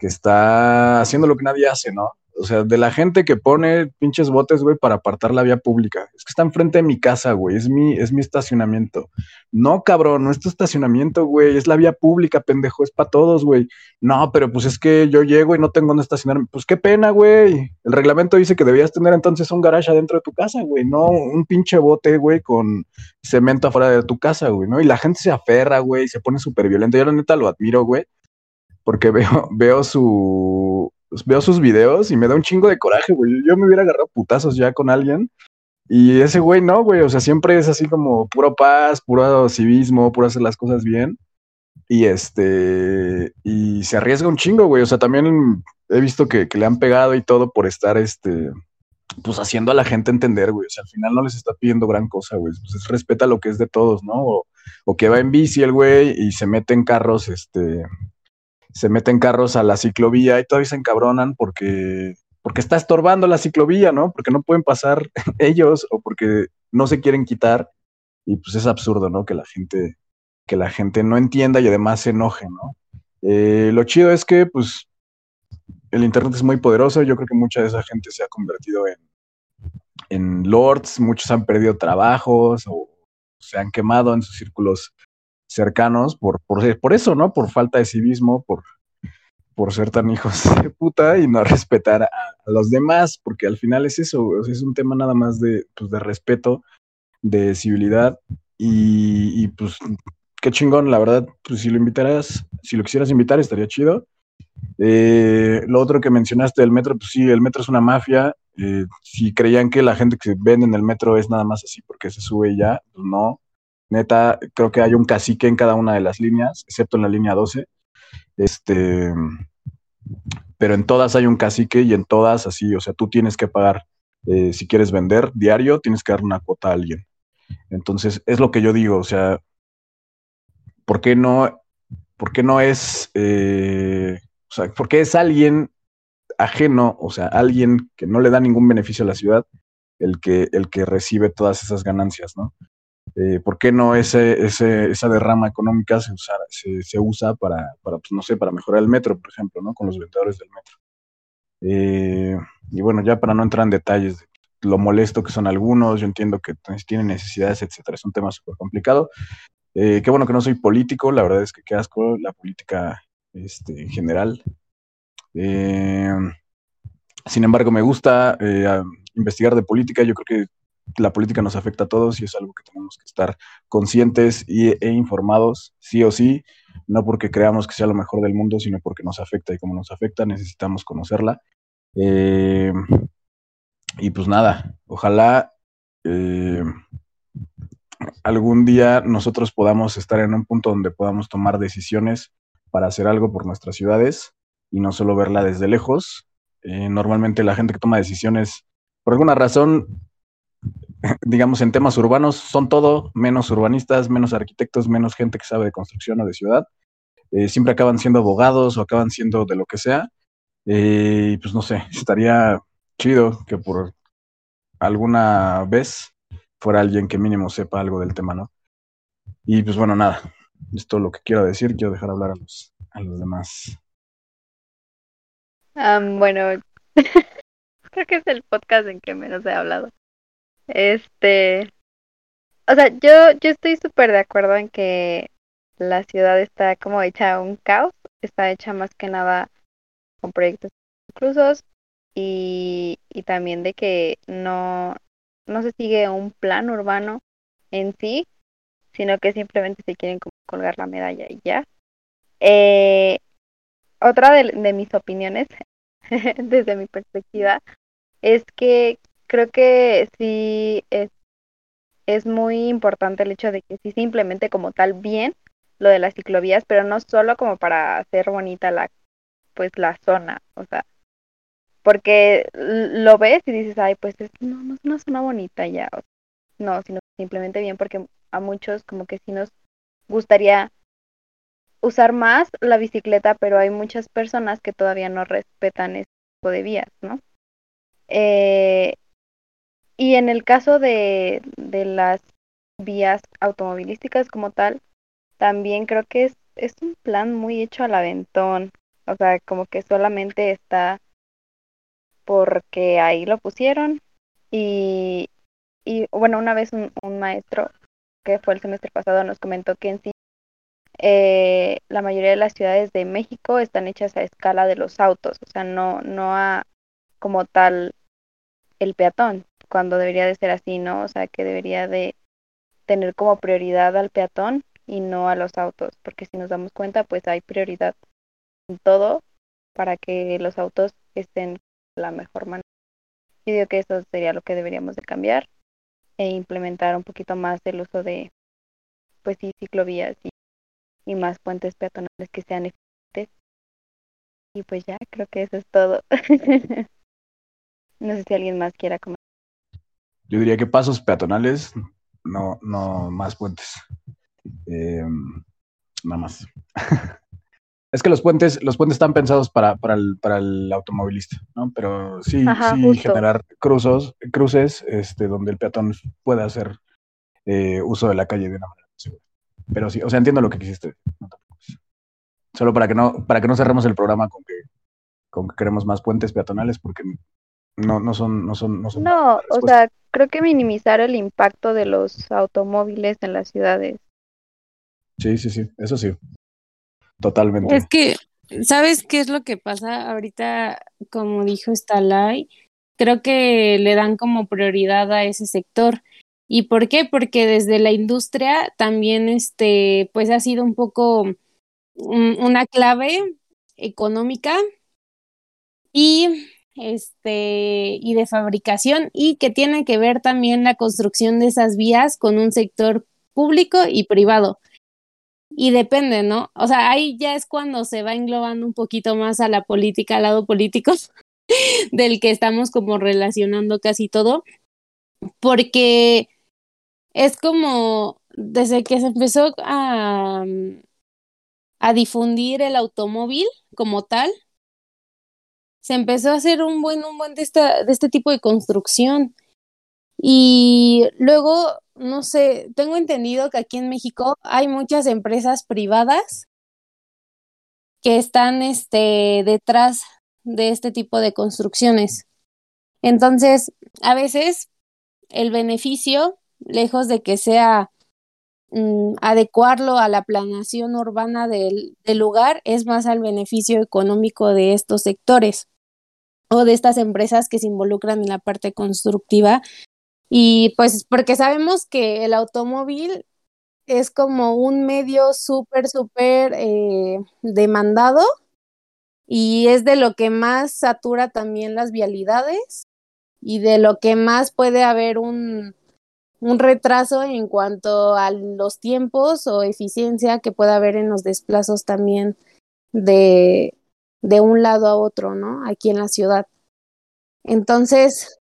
está haciendo lo que nadie hace, ¿no? O sea, de la gente que pone pinches botes, güey, para apartar la vía pública. Es que está enfrente de mi casa, güey. Es mi, es mi estacionamiento. No, cabrón, no es tu estacionamiento, güey. Es la vía pública, pendejo. Es para todos, güey. No, pero pues es que yo llego y no tengo dónde estacionarme. Pues qué pena, güey. El reglamento dice que debías tener entonces un garage adentro de tu casa, güey. No un pinche bote, güey, con cemento afuera de tu casa, güey, ¿no? Y la gente se aferra, güey, se pone súper violenta. Yo la neta lo admiro, güey. Porque <laughs> veo, veo su, veo sus videos y me da un chingo de coraje, güey. Yo me hubiera agarrado putazos ya con alguien. Y ese güey no, güey. O sea, siempre es así como puro paz, puro civismo, puro hacer las cosas bien. Y este. Y se arriesga un chingo, güey. O sea, también he visto que, le han pegado y todo por estar este. Pues haciendo a la gente entender, güey. O sea, al final no les está pidiendo gran cosa, güey. Pues respeta lo que es de todos, ¿no? O, o que va en bici el güey y se mete en carros, este se meten carros a la ciclovía y todavía se encabronan porque, porque está estorbando la ciclovía, ¿no? Porque no pueden pasar <laughs> ellos o porque no se quieren quitar. Y pues es absurdo, ¿no? Que la gente, que la gente no entienda y además se enoje, ¿no? Eh, lo chido es que, pues, el Internet es muy poderoso. Yo creo que mucha de esa gente se ha convertido en, en lords, muchos han perdido trabajos o se han quemado en sus círculos cercanos por, por, por eso, ¿no? Por falta de civismo, por, por ser tan hijos <laughs> de puta y no respetar a, los demás, porque al final es eso, es un tema nada más de, pues, de respeto, de civilidad y, pues qué chingón, la verdad, pues si lo invitaras, si lo quisieras invitar estaría chido. Eh, lo otro que mencionaste del metro, pues sí, el metro es una mafia. Eh, si creían que la gente que vende en el metro es nada más así porque se sube y ya, pues no. Neta, creo que hay un cacique en cada una de las líneas, excepto en la línea 12. Este, pero en todas hay un cacique y en todas así, o sea, tú tienes que pagar, eh, si quieres vender diario, tienes que dar una cuota a alguien. Entonces, es lo que yo digo, o sea, ¿por qué no, por qué no es, eh, o sea, es alguien ajeno, o sea, alguien que no le da ningún beneficio a la ciudad, el que, el que recibe todas esas ganancias, ¿no? Eh, ¿por qué no ese, ese, esa derrama económica se, se, usa para, para pues, no sé, para mejorar el metro, por ejemplo, ¿no? Con los vendedores del metro. Eh, y bueno, ya para no entrar en detalles de lo molesto que son algunos, yo entiendo que tienen necesidades, etcétera, es un tema súper complicado. Eh, qué bueno que no soy político, la verdad es que qué asco la política este, en general. sin embargo, me gusta investigar de política, yo creo que la política nos afecta a todos y es algo que tenemos que estar conscientes y, e informados, sí o sí, no porque creamos que sea lo mejor del mundo, sino porque nos afecta y como nos afecta necesitamos conocerla. Eh, y pues nada, ojalá eh, algún día nosotros podamos estar en un punto donde podamos tomar decisiones para hacer algo por nuestras ciudades y no solo verla desde lejos. Eh, normalmente la gente que toma decisiones, por alguna razón, <laughs> digamos, en temas urbanos son todo menos urbanistas, menos arquitectos, menos gente que sabe de construcción o de ciudad. Eh, siempre acaban siendo abogados o acaban siendo de lo que sea. Eh, y pues no sé, estaría chido que por alguna vez fuera alguien que mínimo sepa algo del tema, ¿no? Y pues bueno, nada, es todo lo que quiero decir, quiero dejar hablar a los, a los demás. bueno, <laughs> creo que es el podcast en que menos he hablado. Este, o sea, yo, yo estoy súper de acuerdo en que la ciudad está como hecha un caos, está hecha más que nada con proyectos inclusos y, y también de que no, no se sigue un plan urbano en sí, sino que simplemente se quieren colgar la medalla y ya. Eh, otra de, de mis opiniones, <laughs> desde mi perspectiva, es que creo que sí es, es muy importante el hecho de que sí se implemente como tal bien lo de las ciclovías, pero no solo como para hacer bonita la pues la zona, o sea, porque lo ves y dices, ay, pues es, no, no es una zona bonita ya, no, sino simplemente bien porque a muchos como que sí nos gustaría usar más la bicicleta, pero hay muchas personas que todavía no respetan ese tipo de vías, ¿no? Eh, y en el caso de, de las vías automovilísticas como tal, también creo que es, es un plan muy hecho al aventón. O sea, como que solamente está porque ahí lo pusieron y, y bueno, una vez un, un maestro que fue el semestre pasado nos comentó que en sí eh, la mayoría de las ciudades de México están hechas a escala de los autos, o sea, no, no a como tal el peatón, cuando debería de ser así, ¿no? O sea, que debería de tener como prioridad al peatón y no a los autos, porque si nos damos cuenta, pues hay prioridad en todo para que los autos estén de la mejor manera. Yo digo que eso sería lo que deberíamos de cambiar e implementar un poquito más el uso de, pues sí, ciclovías y, y más puentes peatonales que sean eficientes. Y pues ya, creo que eso es todo. <laughs> no sé si alguien más quiera comentar. Yo diría que pasos peatonales, no, no más puentes. Eh, nada más. <laughs> es que los puentes, los puentes están pensados para, para, el, para el automovilista, ¿no? Pero sí, Ajá, sí justo. generar cruzos, cruces este, donde el peatón pueda hacer eh, uso de la calle de una manera segura. Pero sí, o sea, entiendo lo que quisiste. no te. Solo para que no, para que no cerremos el programa con que, con que queremos más puentes peatonales, porque no, no son, no son, no son No, o respuesta. sea, creo que minimizar el impacto de los automóviles en las ciudades. Sí, sí, sí, eso sí. Totalmente. Es que, ¿sabes qué es lo que pasa ahorita? Como dijo Stalay, creo que le dan como prioridad a ese sector. ¿Y por qué? Porque desde la industria también, este, pues ha sido un poco un- una clave económica y este y de fabricación y que tiene que ver también la construcción de esas vías con un sector público y privado. Y depende, ¿no? O sea, ahí ya es cuando se va englobando un poquito más a la política, al lado político, <laughs> del que estamos como relacionando casi todo, porque es como desde que se empezó a, a difundir el automóvil como tal, se empezó a hacer un buen, un buen de, esta, de este tipo de construcción. Y luego, no sé, tengo entendido que aquí en México hay muchas empresas privadas que están este, detrás de este tipo de construcciones. Entonces, a veces el beneficio, lejos de que sea mm, adecuarlo a la planeación urbana del, del lugar, es más al beneficio económico de estos sectores de estas empresas que se involucran en la parte constructiva. Y pues porque sabemos que el automóvil es como un medio súper, súper eh, demandado y es de lo que más satura también las vialidades y de lo que más puede haber un, un retraso en cuanto a los tiempos o eficiencia que pueda haber en los desplazos también de, de un lado a otro, ¿no? Aquí en la ciudad. Entonces,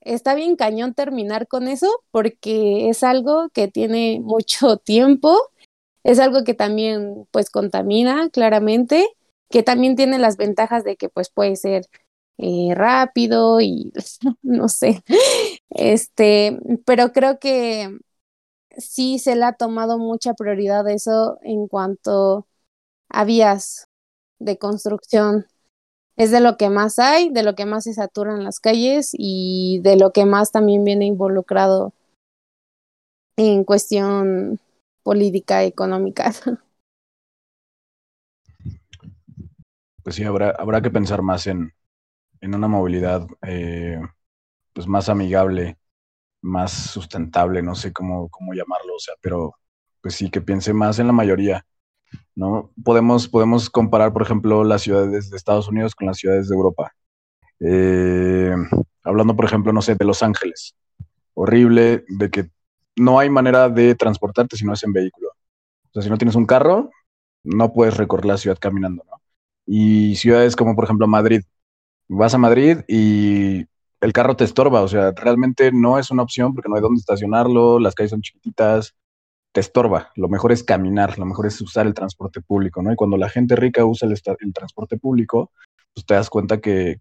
está bien cañón terminar con eso porque es algo que tiene mucho tiempo, es algo que también pues contamina claramente, que también tiene las ventajas de que pues puede ser eh, rápido y <laughs> no sé, este, pero creo que sí se le ha tomado mucha prioridad eso en cuanto a vías de construcción es de lo que más hay, de lo que más se saturan las calles y de lo que más también viene involucrado en cuestión política económica. <laughs> Pues sí, habrá, habrá que pensar más en, en una movilidad eh, pues más amigable, más sustentable, no sé cómo, cómo llamarlo, o sea, pero pues sí, que piense más en la mayoría, ¿no? Podemos, podemos comparar, por ejemplo, las ciudades de Estados Unidos con las ciudades de Europa. Eh, hablando, por ejemplo, no sé, de Los Ángeles. Horrible de que no hay manera de transportarte si no es en vehículo. O sea, si no tienes un carro, no puedes recorrer la ciudad caminando. Y ciudades como, por ejemplo, Madrid. Vas a Madrid y el carro te estorba, o sea, realmente no es una opción porque no hay dónde estacionarlo, las calles son chiquititas, te estorba. Lo mejor es caminar, lo mejor es usar el transporte público, ¿no? Y cuando la gente rica usa el, transporte público, pues te das cuenta que,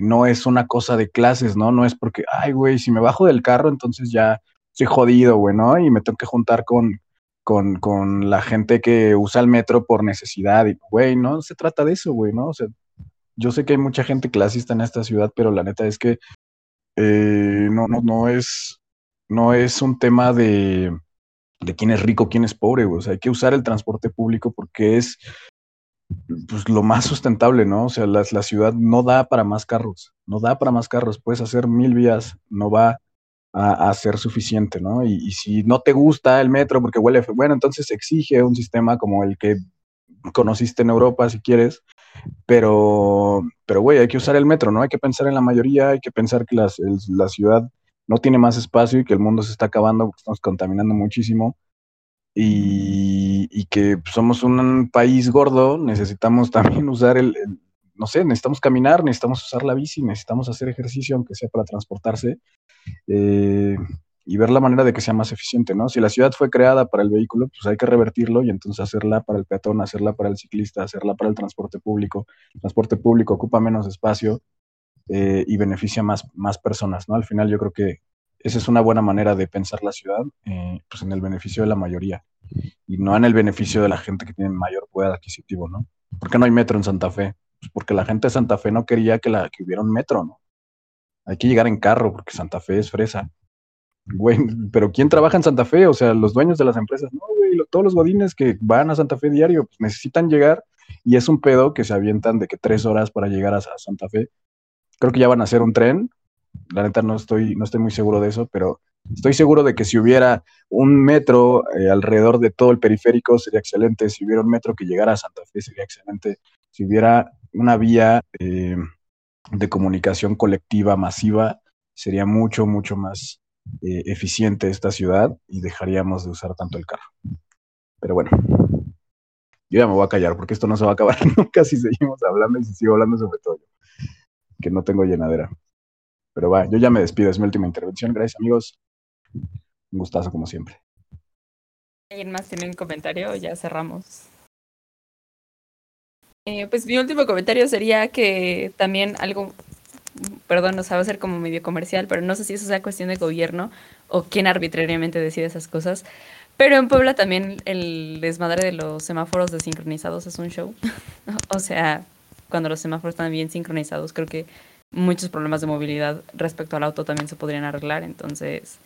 no es una cosa de clases, ¿no? No es porque, ay, güey, si me bajo del carro, entonces ya soy jodido, güey, ¿no? Y me tengo que juntar con, con, con la gente que usa el metro por necesidad. Y, güey, no se trata de eso, güey, ¿no? O sea, yo sé que hay mucha gente clasista en esta ciudad, pero la neta es que eh, no, no, no es, no es un tema de, de quién es rico, quién es pobre. O sea, hay que usar el transporte público porque es pues, lo más sustentable, ¿no? O sea, la, la ciudad no da para más carros, no da para más carros. Puedes hacer mil vías, no va a, ser suficiente, ¿no? Y, si no te gusta el metro porque huele, bueno, entonces exige un sistema como el que conociste en Europa, si quieres, pero, pero, güey, hay que usar el metro, ¿no? Hay que pensar en la mayoría, hay que pensar que las, la ciudad no tiene más espacio y que el mundo se está acabando estamos contaminando muchísimo y, y que somos un país gordo, necesitamos <laughs> también usar el, no sé, necesitamos caminar, necesitamos usar la bici, necesitamos hacer ejercicio, aunque sea para transportarse, eh, y ver la manera de que sea más eficiente, ¿no? Si la ciudad fue creada para el vehículo, pues hay que revertirlo y entonces hacerla para el peatón, hacerla para el ciclista, hacerla para el transporte público. El transporte público ocupa menos espacio eh, y beneficia más, más personas, ¿no? Al final yo creo que esa es una buena manera de pensar la ciudad, eh, pues en el beneficio de la mayoría y no en el beneficio de la gente que tiene mayor poder adquisitivo, ¿no? ¿Por qué no hay metro en Santa Fe? Pues porque la gente de Santa Fe no quería que, la, que hubiera un metro, ¿no? Hay que llegar en carro porque Santa Fe es fresa. Güey, pero ¿quién trabaja en Santa Fe? O sea, los dueños de las empresas. No, güey, todos los godines que van a Santa Fe diario pues necesitan llegar y es un pedo que se avientan de que tres horas para llegar a, Santa Fe. Creo que ya van a hacer un tren. La neta no estoy, no estoy muy seguro de eso, pero estoy seguro de que si hubiera un metro eh, alrededor de todo el periférico sería excelente. Si hubiera un metro que llegara a Santa Fe sería excelente. Si hubiera una vía eh, de comunicación colectiva masiva, sería mucho, mucho más eh, eficiente esta ciudad y dejaríamos de usar tanto el carro. Pero bueno, yo ya me voy a callar porque esto no se va a acabar <laughs> nunca si seguimos hablando y si sigo hablando sobre todo yo, que no tengo llenadera. Pero va, yo ya me despido, es mi última intervención. Gracias amigos. Un gustazo como siempre. ¿Alguien más tiene un comentario ya cerramos? Eh, pues mi último comentario sería que también algo, perdón, no sabe ser como medio comercial, pero no sé si eso sea cuestión de gobierno o quién arbitrariamente decide esas cosas. Pero en Puebla también el desmadre de los semáforos desincronizados es un show. <laughs> o sea, cuando los semáforos están bien sincronizados, creo que muchos problemas de movilidad respecto al auto también se podrían arreglar. Entonces,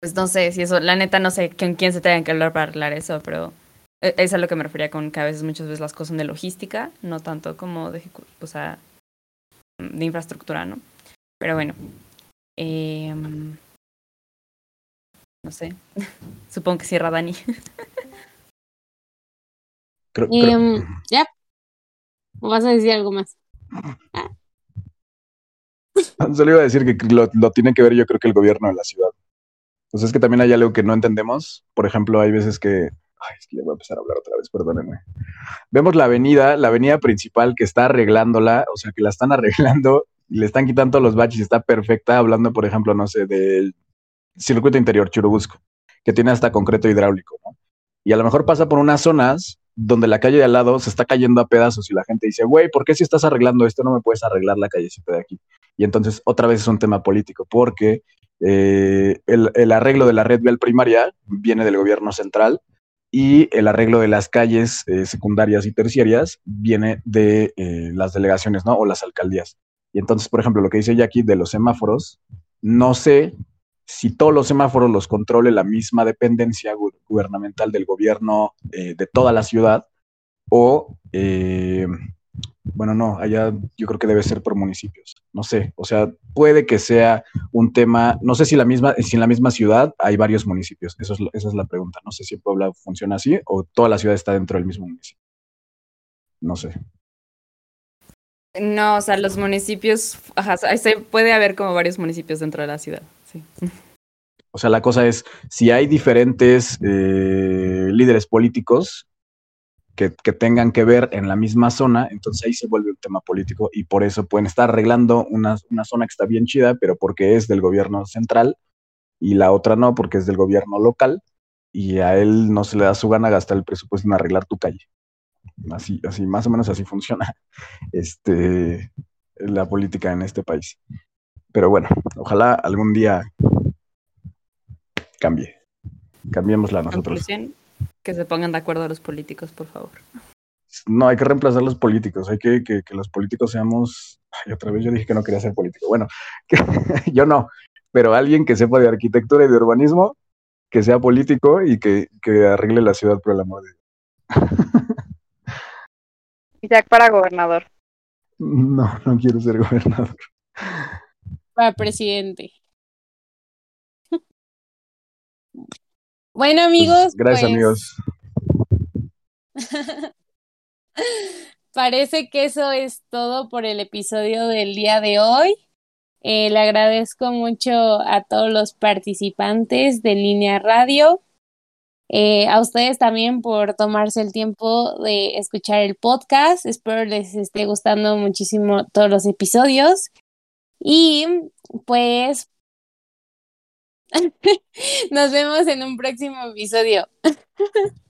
pues no sé si eso, la neta no sé con quién se tenga que hablar para arreglar eso, pero e, es a lo que me refería con que a veces, muchas veces las cosas son de logística, no tanto como de, o sea, de infraestructura, ¿no? Pero bueno, eh, no sé, <laughs> supongo que cierra Dani. Em, ya, ¿o vas a decir algo más? Solo iba a decir que lo, lo, tiene que ver yo creo que el gobierno de la ciudad. Pues es que también hay algo que no entendemos. Por ejemplo, hay veces que Ay, es que ya voy a empezar a hablar otra vez, perdónenme. Vemos la avenida, la avenida principal que está arreglándola, o sea, que la están <laughs> arreglando, y le están quitando los baches, está perfecta, hablando, por ejemplo, no sé, del circuito interior Churubusco, que tiene hasta concreto hidráulico, ¿no? Y a lo mejor pasa por unas zonas donde la calle de al lado se está cayendo a pedazos y la gente dice, güey, ¿por qué si estás arreglando esto no me puedes arreglar la callecita de aquí? Y entonces otra vez es un tema político, porque eh, el, arreglo de la red vial primaria viene del gobierno central y el arreglo de las calles eh, secundarias y terciarias viene de eh, las delegaciones, ¿no? O las alcaldías. Y entonces, por ejemplo, lo que dice Jackie de los semáforos, no sé si todos los semáforos los controle la misma dependencia gubernamental del gobierno eh, de toda la ciudad o bueno, no, allá yo creo que debe ser por municipios. No sé, o sea, puede que sea un tema, no sé si, la misma, si en la misma ciudad hay varios municipios. Eso es, esa es la pregunta. No sé si Puebla funciona así o toda la ciudad está dentro del mismo municipio. No sé. No, o sea, los municipios, ajá, puede haber como varios municipios dentro de la ciudad, O sea, la cosa es, si hay diferentes eh, líderes políticos, que, tengan que ver en la misma zona, entonces ahí se vuelve un tema político y por eso pueden estar arreglando una, una zona que está bien chida, pero porque es del gobierno central y la otra no, porque es del gobierno local y a él no se le da su gana gastar el presupuesto en arreglar tu calle. Así, así, más o menos así funciona <laughs> este, la política en este país. Pero bueno, ojalá algún día cambie. Cambiémosla nosotros. Conclusión, que se pongan de acuerdo los políticos, por favor. No, hay que reemplazar los políticos, hay que, que, que los políticos seamos... Ay, otra vez yo dije que no quería ser político. Bueno, que, <laughs> yo no, pero alguien que sepa de arquitectura y de urbanismo, que sea político y que, que arregle la ciudad por el amor de Dios. Isaac para gobernador. No, no quiero ser gobernador. Para presidente. <laughs> Bueno, amigos. Pues, gracias, pues, amigos. <laughs> Parece que eso es todo por el episodio del día de hoy. Eh, le agradezco mucho a todos los participantes de Línea Radio. Eh, a ustedes también por tomarse el tiempo de escuchar el podcast. Espero les esté gustando muchísimo todos los episodios. Y pues <laughs> nos vemos en un próximo episodio. <laughs>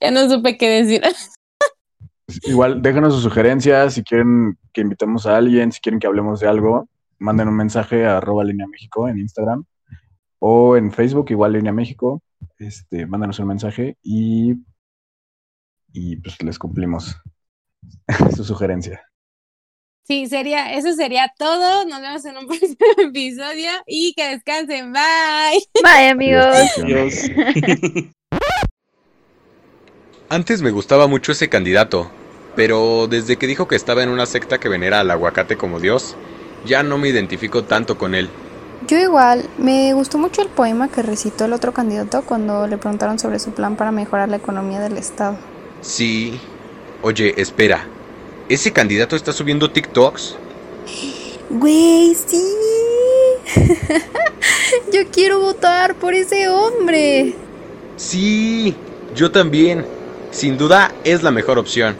ya no supe qué decir. <laughs> Igual, déjenos sus sugerencias, si quieren que invitemos a alguien, si quieren que hablemos de algo, manden un mensaje a arroba línea México en Instagram o en Facebook, igual línea México, este, mándanos un mensaje y, y pues les cumplimos su sugerencia. Sí, sería, eso sería todo. Nos vemos en un <laughs> próximo episodio y que descansen. Bye. Bye, amigos. Adiós. Antes me gustaba mucho ese candidato, pero desde que dijo que estaba en una secta que venera al aguacate como Dios, ya no me identifico tanto con él. Yo igual, me gustó mucho el poema que recitó el otro candidato cuando le preguntaron sobre su plan para mejorar la economía del Estado. Sí. Oye, espera. ¿Ese candidato está subiendo TikToks? Güey, sí. <laughs> Yo quiero votar por ese hombre. Sí, yo también. Sin duda es la mejor opción.